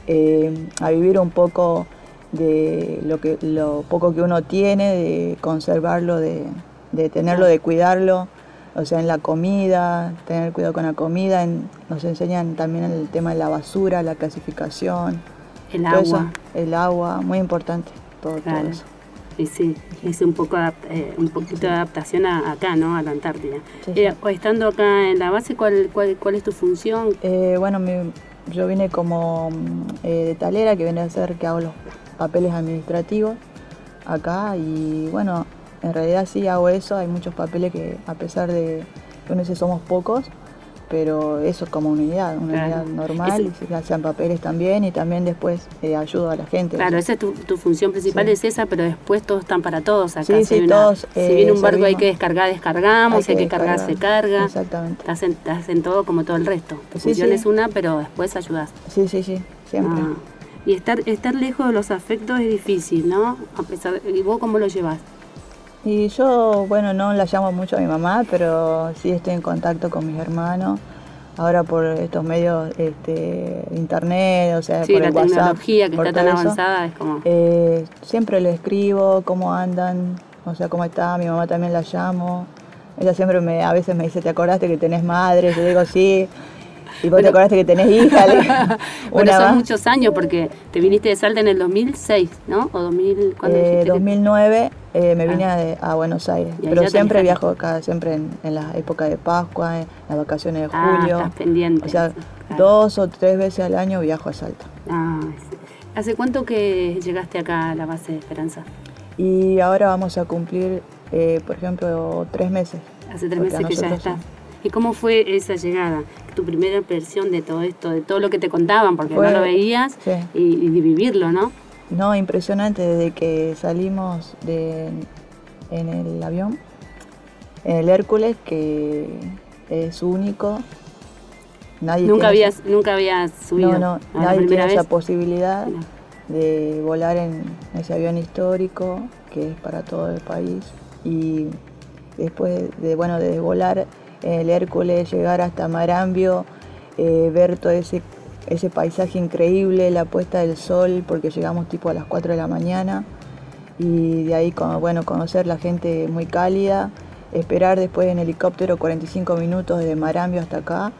eh, a vivir un poco de lo que lo poco que uno tiene, de conservarlo, de, tenerlo, de cuidarlo o sea, en la comida, tener cuidado con la comida, nos enseñan también el tema de la basura, la clasificación.
El agua.
el agua, muy importante, todo, eso.
Y sí, es un poco eh, un poquito de adaptación acá, ¿no? A la Antártida. Eh, estando acá en la base, ¿cuál, cuál, cuál es tu función?
Eh, bueno, yo vine como de talera, que viene a ser que hago los papeles administrativos acá y bueno, en realidad sí hago eso, hay muchos papeles que a pesar de que uno somos pocos, pero eso es como unidad, una unidad normal, y se hacen papeles también y también después eh, ayudo a la gente.
Claro, esa es tu, función principal, es esa, pero después todos están para todos acá.
Sí, sí, todos.
si viene un barco hay que descargar, descargamos, si hay que cargar, se carga.
Exactamente.
Te hacen, todo como todo el resto. Tu función es una, pero después ayudas.
Sí, sí, sí, siempre. Ah.
Y estar, estar lejos de los afectos es difícil, ¿no? A pesar, ¿Y vos cómo lo llevas?
Y yo, bueno, no la llamo mucho a mi mamá, pero sí estoy en contacto con mis hermanos. Ahora por estos medios este, internet, o sea,
sí,
por
la tecnología que está tan avanzada es como...
Eh, siempre le escribo cómo andan, o sea, cómo está, mi mamá también la llamo. Ella siempre me, a veces me dice, ¿te acordaste que tenés madre? Yo digo, sí. Y vos te acordaste que tenés hija.
bueno, son muchos años porque te viniste de Salta en el 2006, ¿no? ¿O 2000,
¿cuándo eh, 2009 eh, me vine ah. a, Buenos Aires. Pero siempre viajo acá, siempre en, en la época de Pascua, en las vacaciones de
ah,
julio.
Estás pendiente.
O sea, dos o tres veces al año viajo a Salta.
Ah, ¿Hace cuánto que llegaste acá a la base de Esperanza?
Y ahora vamos a cumplir, eh, por ejemplo, tres meses.
Hace tres meses que ya estás. ¿Y cómo fue esa llegada? Tu primera impresión de todo esto, de todo lo que te contaban, porque no lo veías, y, de vivirlo, ¿no?
No, impresionante, desde que salimos de, en el avión, en el Hércules, que es único.
Nadie nunca habías nunca habías subido.
No, no, nadie tiene esa posibilidad de volar en ese avión histórico que es para todo el país y después de bueno de volar el Hércules, llegar hasta Marambio, eh, ver todo ese ese paisaje increíble, la puesta del sol, porque llegamos tipo a las 4 de la mañana y de ahí bueno, conocer la gente muy cálida, esperar después en helicóptero 45 minutos desde Marambio hasta acá,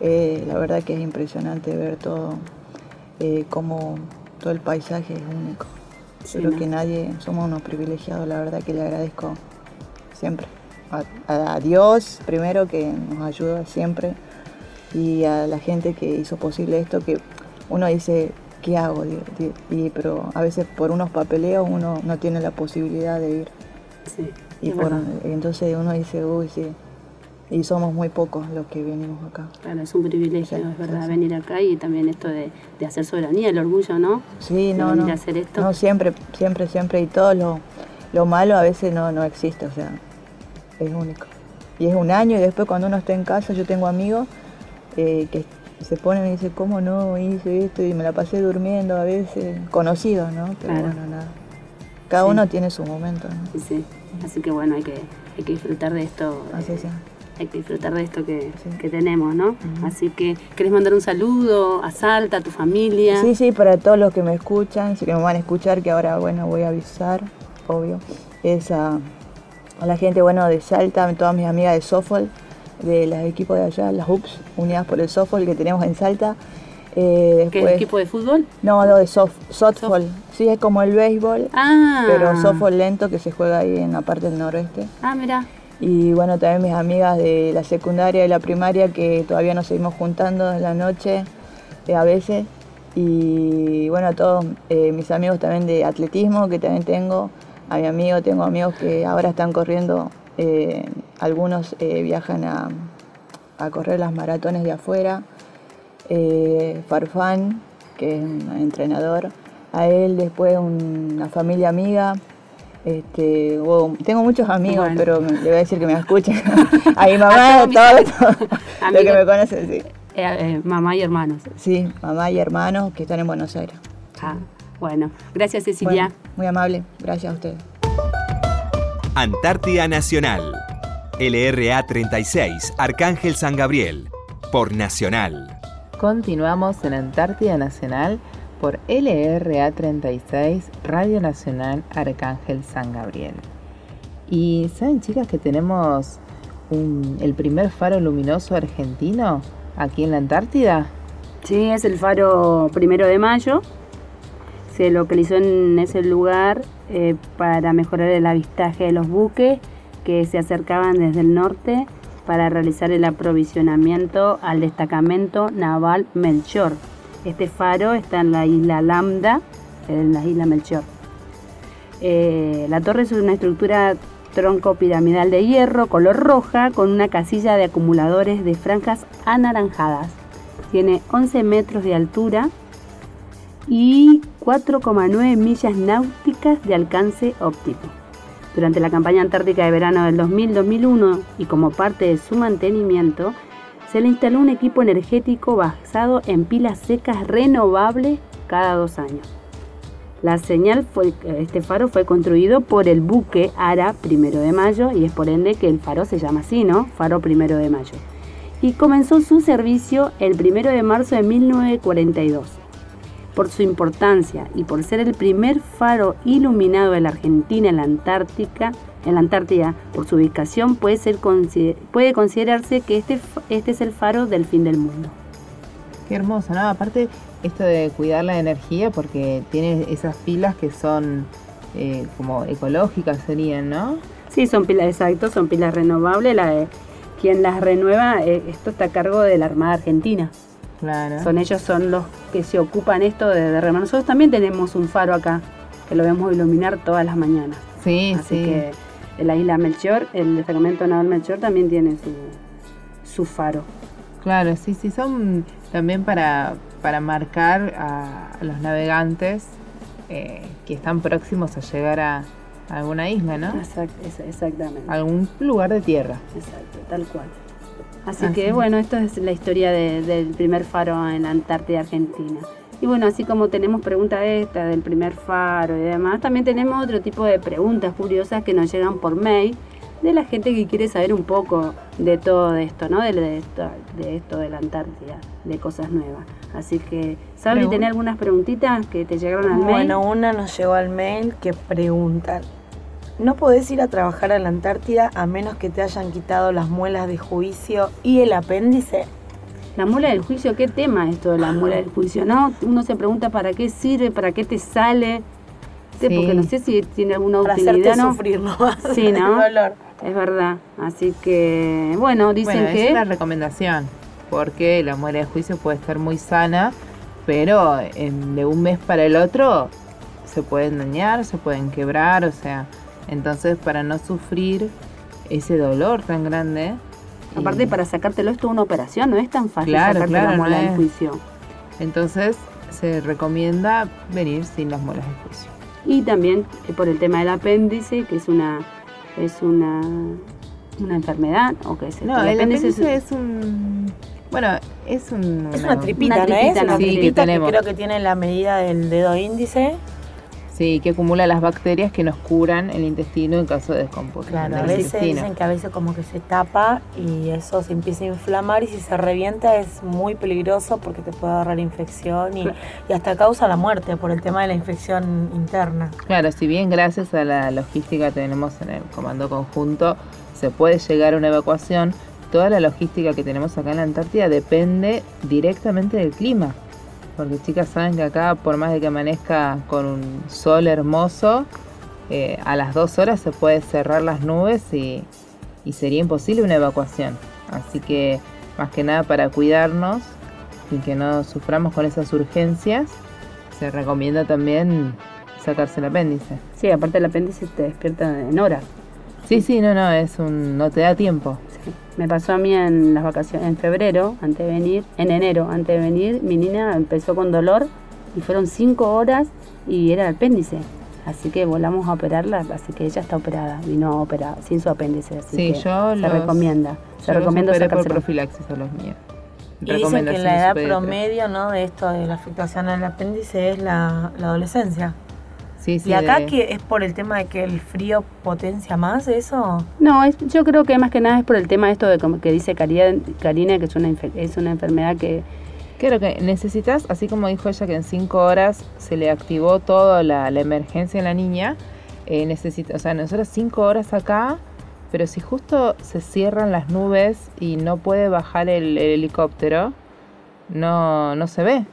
eh, la verdad que es impresionante ver todo, eh, como todo el paisaje es único. Creo que nadie, somos unos privilegiados, la verdad que le agradezco siempre. A, a Dios primero que nos ayuda siempre y a la gente que hizo posible esto, que uno dice, ¿qué hago? Y, pero a veces por unos papeleos uno no tiene la posibilidad de ir.
Sí,
y por, entonces uno dice, uy, sí. Y somos muy pocos los que venimos acá.
Claro, es un privilegio, es verdad, venir acá y también esto de, hacer soberanía, el orgullo, ¿no?
Sí, no, no.
hacer esto.
No, siempre, siempre, siempre. Y todo lo, lo malo a veces no, no existe, o sea, es único. Y es un año y después cuando uno está en casa, yo tengo amigos eh, que se ponen y dicen, ¿cómo no hice esto? Y me la pasé durmiendo a veces, conocido ¿no? Pero bueno, nada. Cada uno tiene su momento,
¿no? Sí, así que bueno, hay que, hay que disfrutar de esto.
Así
Hay que disfrutar de esto que, que tenemos, ¿no? Así que, ¿querés mandar un saludo a Salta, a tu familia?
Sí, sí, para todos los que me escuchan, sí que me van a escuchar, que ahora, bueno, voy a avisar, obvio, es a, la gente, bueno, de Salta, a todas mis amigas de Sofol, de los equipos de allá, las UPS, unidas por el softball que tenemos en Salta.
Eh, ¿Qué es equipo de fútbol?
No, no, de soft, softball. Sí, es como el béisbol,
ah.
pero softball lento que se juega ahí en la parte del noroeste.
Ah, mira.
Y bueno, también mis amigas de la secundaria y la primaria que todavía nos seguimos juntando en la noche eh, a veces. Y bueno, todos eh, mis amigos también de atletismo que también tengo. A mi amigo, tengo amigos que ahora están corriendo eh, algunos eh, viajan a, correr las maratones de afuera. Eh, Farfán, que es un entrenador, a él después una familia amiga. Este, tengo muchos amigos, pero le voy a decir que me escuchen. a mi mamá, todo, lo que me conocen,
sí. mamá y hermanos.
Sí, mamá y hermanos que están en Buenos Aires.
Ah, bueno, gracias Cecilia.
muy amable, gracias a ustedes.
Antártida Nacional. LRA 36, Arcángel San Gabriel, por Nacional.
Continuamos en Antártida Nacional por LRA 36, Radio Nacional Arcángel San Gabriel. Y saben chicas que tenemos el primer faro luminoso argentino aquí en la Antártida.
Sí, es el faro primero de mayo. Se localizó en ese lugar eh, para mejorar el avistaje de los buques que se acercaban desde el norte para realizar el aprovisionamiento al destacamento naval Melchor. Este faro está en la isla Lambda, en la isla Melchor. Eh, la torre es una estructura tronco piramidal de hierro color roja con una casilla de acumuladores de franjas anaranjadas. Tiene 11 metros de altura y 4,9 millas náuticas de alcance óptico. Durante la campaña antártica de verano del 2000-2001 y como parte de su mantenimiento, se le instaló un equipo energético basado en pilas secas renovables cada dos años. La señal este faro fue construido por el buque ARA Primero de Mayo y es por ende que el faro se llama así, ¿no? Faro Primero de Mayo. Y comenzó su servicio el 1 de marzo de 1942 por su importancia y por ser el primer faro iluminado de la Argentina en la Antártica, en la Antártida, por su ubicación, puede, ser, puede considerarse que este, este es el faro del fin del mundo.
Qué hermoso, ¿no? Aparte, esto de cuidar la energía, porque tiene esas pilas que son eh, como ecológicas, serían, ¿no?
Sí, son pilas, exacto, son pilas renovables. La, quien las renueva, eh, esto está a cargo de la Armada Argentina. Son ellos son los que se ocupan esto de derramar. Nosotros también tenemos un faro acá, que lo vemos iluminar todas las mañanas.
Sí,
Así que la isla Melchor, el destacamento naval Melchor también tiene su, faro.
Claro, sí, sí, son también para, para marcar a, los navegantes eh, que están próximos a llegar a, alguna isla, ¿no?
exactamente.
Algún lugar de tierra.
Exacto, tal cual. Así, que bueno, esto es la historia del primer faro en la Antártida Argentina. Y bueno, así como tenemos preguntas esta del primer faro y demás, también tenemos otro tipo de preguntas curiosas que nos llegan por mail de la gente que quiere saber un poco de todo esto, ¿no? De, esto, de esto de la Antártida, de cosas nuevas. Así que, ¿sabes tener algunas preguntitas que te llegaron al mail?
Bueno, una nos llegó al mail que preguntan. No podés ir a trabajar a la Antártida a menos que te hayan quitado las muelas de juicio y el apéndice.
La muela del juicio, ¿qué tema es esto de la muela del juicio? ¿No? Uno se pregunta para qué sirve, para qué te sale. Porque no sé si tiene alguna
para
utilidad.
¿no? sufrir nomás.
Sí, ¿no? dolor. Es verdad. Así que, bueno, dicen que.
Es una recomendación, porque la muela del juicio puede estar muy sana, pero de un mes para el otro se pueden dañar, se pueden quebrar, o sea. Entonces, para no sufrir ese dolor tan grande.
Aparte, para sacártelo esto es una operación, no es tan fácil sacarte la muela del juicio.
Entonces, se recomienda venir sin las muelas del juicio.
Y también eh, por el tema del apéndice, que es una es una una enfermedad o qué es
No, el, apéndice, es, un bueno, es
un, es una, tripita, ¿no es? Una tripita que, que creo que tiene la medida del dedo índice
Sí, que acumula las bacterias que nos curan el intestino en caso de descomposición.
Claro, a veces dicen que a veces como que se tapa y eso se empieza a inflamar y si se revienta es muy peligroso porque te puede agarrar infección y, y hasta causa la muerte por el tema de la infección interna.
Claro, si bien gracias a la logística que tenemos en el comando conjunto se puede llegar a una evacuación, toda la logística que tenemos acá en la Antártida depende directamente del clima. Porque chicas saben que acá, por más de que amanezca con un sol hermoso, eh, a las dos horas se puede cerrar las nubes y, sería imposible una evacuación. Así que, más que nada para cuidarnos y que no suframos con esas urgencias, se recomienda también sacarse el apéndice.
Sí, aparte el apéndice te despierta en horas.
Sí, sí, no, no, es un, no te da tiempo.
Me pasó a mí en las vacaciones, en febrero, antes de venir, en enero, antes de venir, mi niña empezó con dolor y fueron cinco horas y era el apéndice. Así que volamos a operarla, así que ella está operada, vino operada, sin su apéndice. Así sí, que yo se recomienda. Se recomienda
por profilaxis a los míos.
Y dicen que la edad promedio ¿no? de esto de la afectación al apéndice es la, la adolescencia y acá que es por el tema de que el frío potencia más eso.
No, es, yo creo que más que nada es por el tema de esto de como que dice Karina, que es una, es una enfermedad que...
Claro que necesitas, así como dijo ella que en cinco horas se le activó toda la, emergencia en la niña, eh, necesita, o sea, nosotros cinco horas acá, pero si justo se cierran las nubes y no puede bajar el, helicóptero, no, no se ve.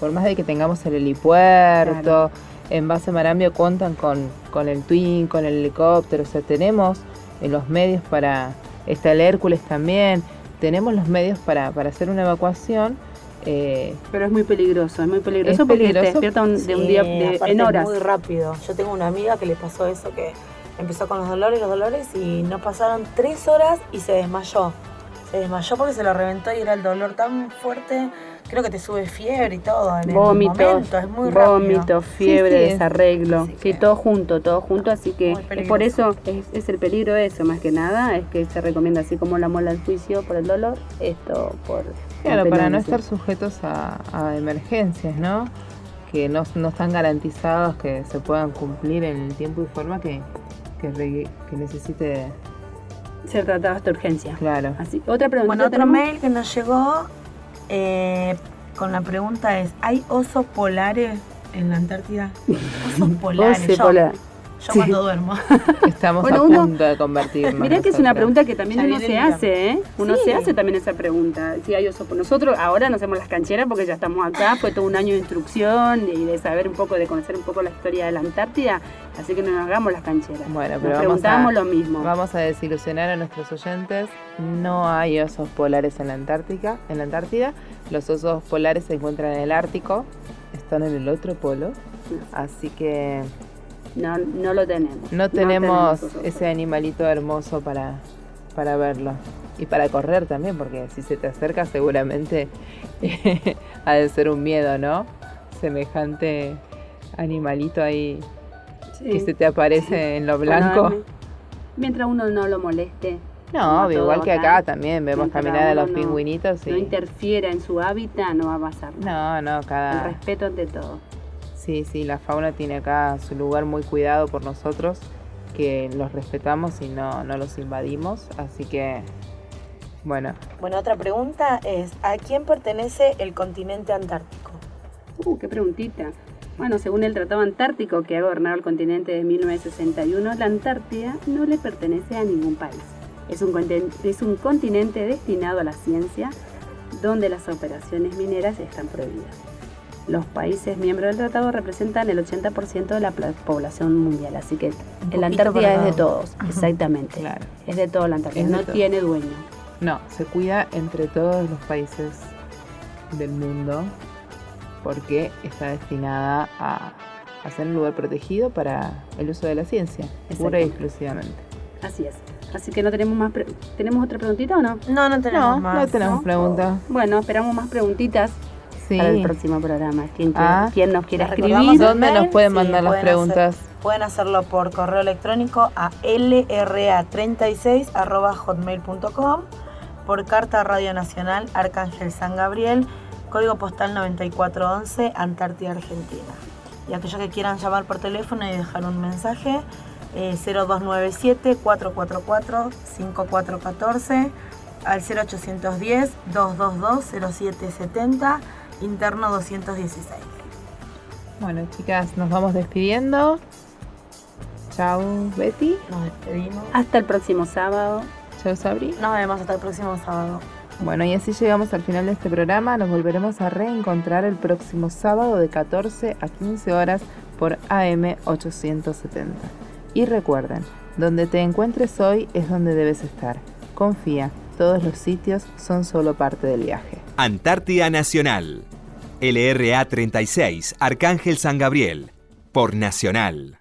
Por más de que tengamos el helipuerto, en base Marambio cuentan con, con el Twin, con el helicóptero, o sea, tenemos los medios para, está el Hércules también, tenemos los medios para, para hacer una evacuación.
Eh, Pero es muy peligroso, es muy peligroso porque te despierta de un día de, en horas.
muy rápido. Yo tengo una amiga que le pasó eso, que empezó con los dolores, los dolores y no pasaron tres horas y se desmayó. Se desmayó porque se lo reventó y era el dolor tan fuerte creo que te sube fiebre y todo en vómito, el momento, es muy
Vómito, fiebre, desarreglo, sí, todo junto, todo junto, así que por eso es, el peligro de eso, más que nada, es que se recomienda así como la mola del juicio por el dolor, esto por...
Claro, para no estar sujetos a, emergencias, ¿no? Que no, están garantizados que se puedan cumplir en el tiempo y forma que, que, necesite
ser tratados de urgencia.
Claro.
Así, otra pregunta.
Bueno, otro mail que nos llegó eh, con la pregunta es, ¿hay osos polares en la Antártida? Osos polares. Yo cuando duermo.
Estamos a punto de convertirnos.
Mirá que es una pregunta que también uno se hace, ¿eh? Uno se hace también esa pregunta. Si hay oso, nosotros ahora no hacemos las cancheras porque ya estamos acá, fue todo un año de instrucción y de saber un poco, de conocer un poco la historia de la Antártida, así que no nos hagamos las cancheras.
Bueno, pero nos preguntamos lo mismo. Vamos a desilusionar a nuestros oyentes. No hay osos polares en la Antártica, en la Antártida. Los osos polares se encuentran en el Ártico, están en el otro polo. Así que
no, no lo tenemos.
No tenemos, ese animalito hermoso para, para verlo. Y para correr también, porque si se te acerca seguramente ha de ser un miedo, ¿no? Semejante animalito ahí que se te aparece en lo blanco.
Mientras uno no lo moleste.
No, igual que acá también vemos caminar a los pingüinitos.
y... No interfiera en su hábitat, no va a pasar
nada. No, no, cada...
El respeto ante todo.
Sí, sí, la fauna tiene acá su lugar muy cuidado por nosotros, que los respetamos y no, no los invadimos, así que bueno.
Bueno, otra pregunta es, ¿a quién pertenece el continente antártico?
Uh, qué preguntita. Bueno, según el Tratado Antártico que ha gobernado el continente desde 1961, la Antártida no le pertenece a ningún país. Es un, es un continente destinado a la ciencia, donde las operaciones mineras están prohibidas. Los países miembros del tratado representan el 80% de la población mundial, así que la Antártida es de todos, exactamente. Claro. Es de todo la Antártida, no tiene dueño.
No, se cuida entre todos los países del mundo porque está destinada a, ser un lugar protegido para el uso de la ciencia, pura y exclusivamente.
Así es. Así que no tenemos más. ¿Tenemos otra preguntita o no?
No, no tenemos más.
No tenemos preguntas.
Bueno, esperamos más preguntitas para el próximo programa. ¿Quién, ah. nos quiere
escribir? ¿Dónde nos pueden mandar las preguntas?
pueden hacerlo por correo electrónico a lra36.hotmail.com por carta Radio Nacional Arcángel San Gabriel, código postal 9411, Antártida, Argentina. Y aquellos que quieran llamar por teléfono y dejar un mensaje, 0297-444-5414 eh, al 0810-222-0770, interno 216.
Bueno, chicas, nos vamos despidiendo. Chao, Betty.
Nos despedimos.
Hasta el próximo sábado.
Chao, Sabri.
Nos vemos hasta el próximo sábado.
Bueno, y así llegamos al final de este programa. Nos volveremos a reencontrar el próximo sábado de 14 a 15 horas por AM 870. Y recuerden, donde te encuentres hoy es donde debes estar. Confía, todos los sitios son solo parte del viaje.
Antártida Nacional. LRA 36, Arcángel San Gabriel. Por Nacional.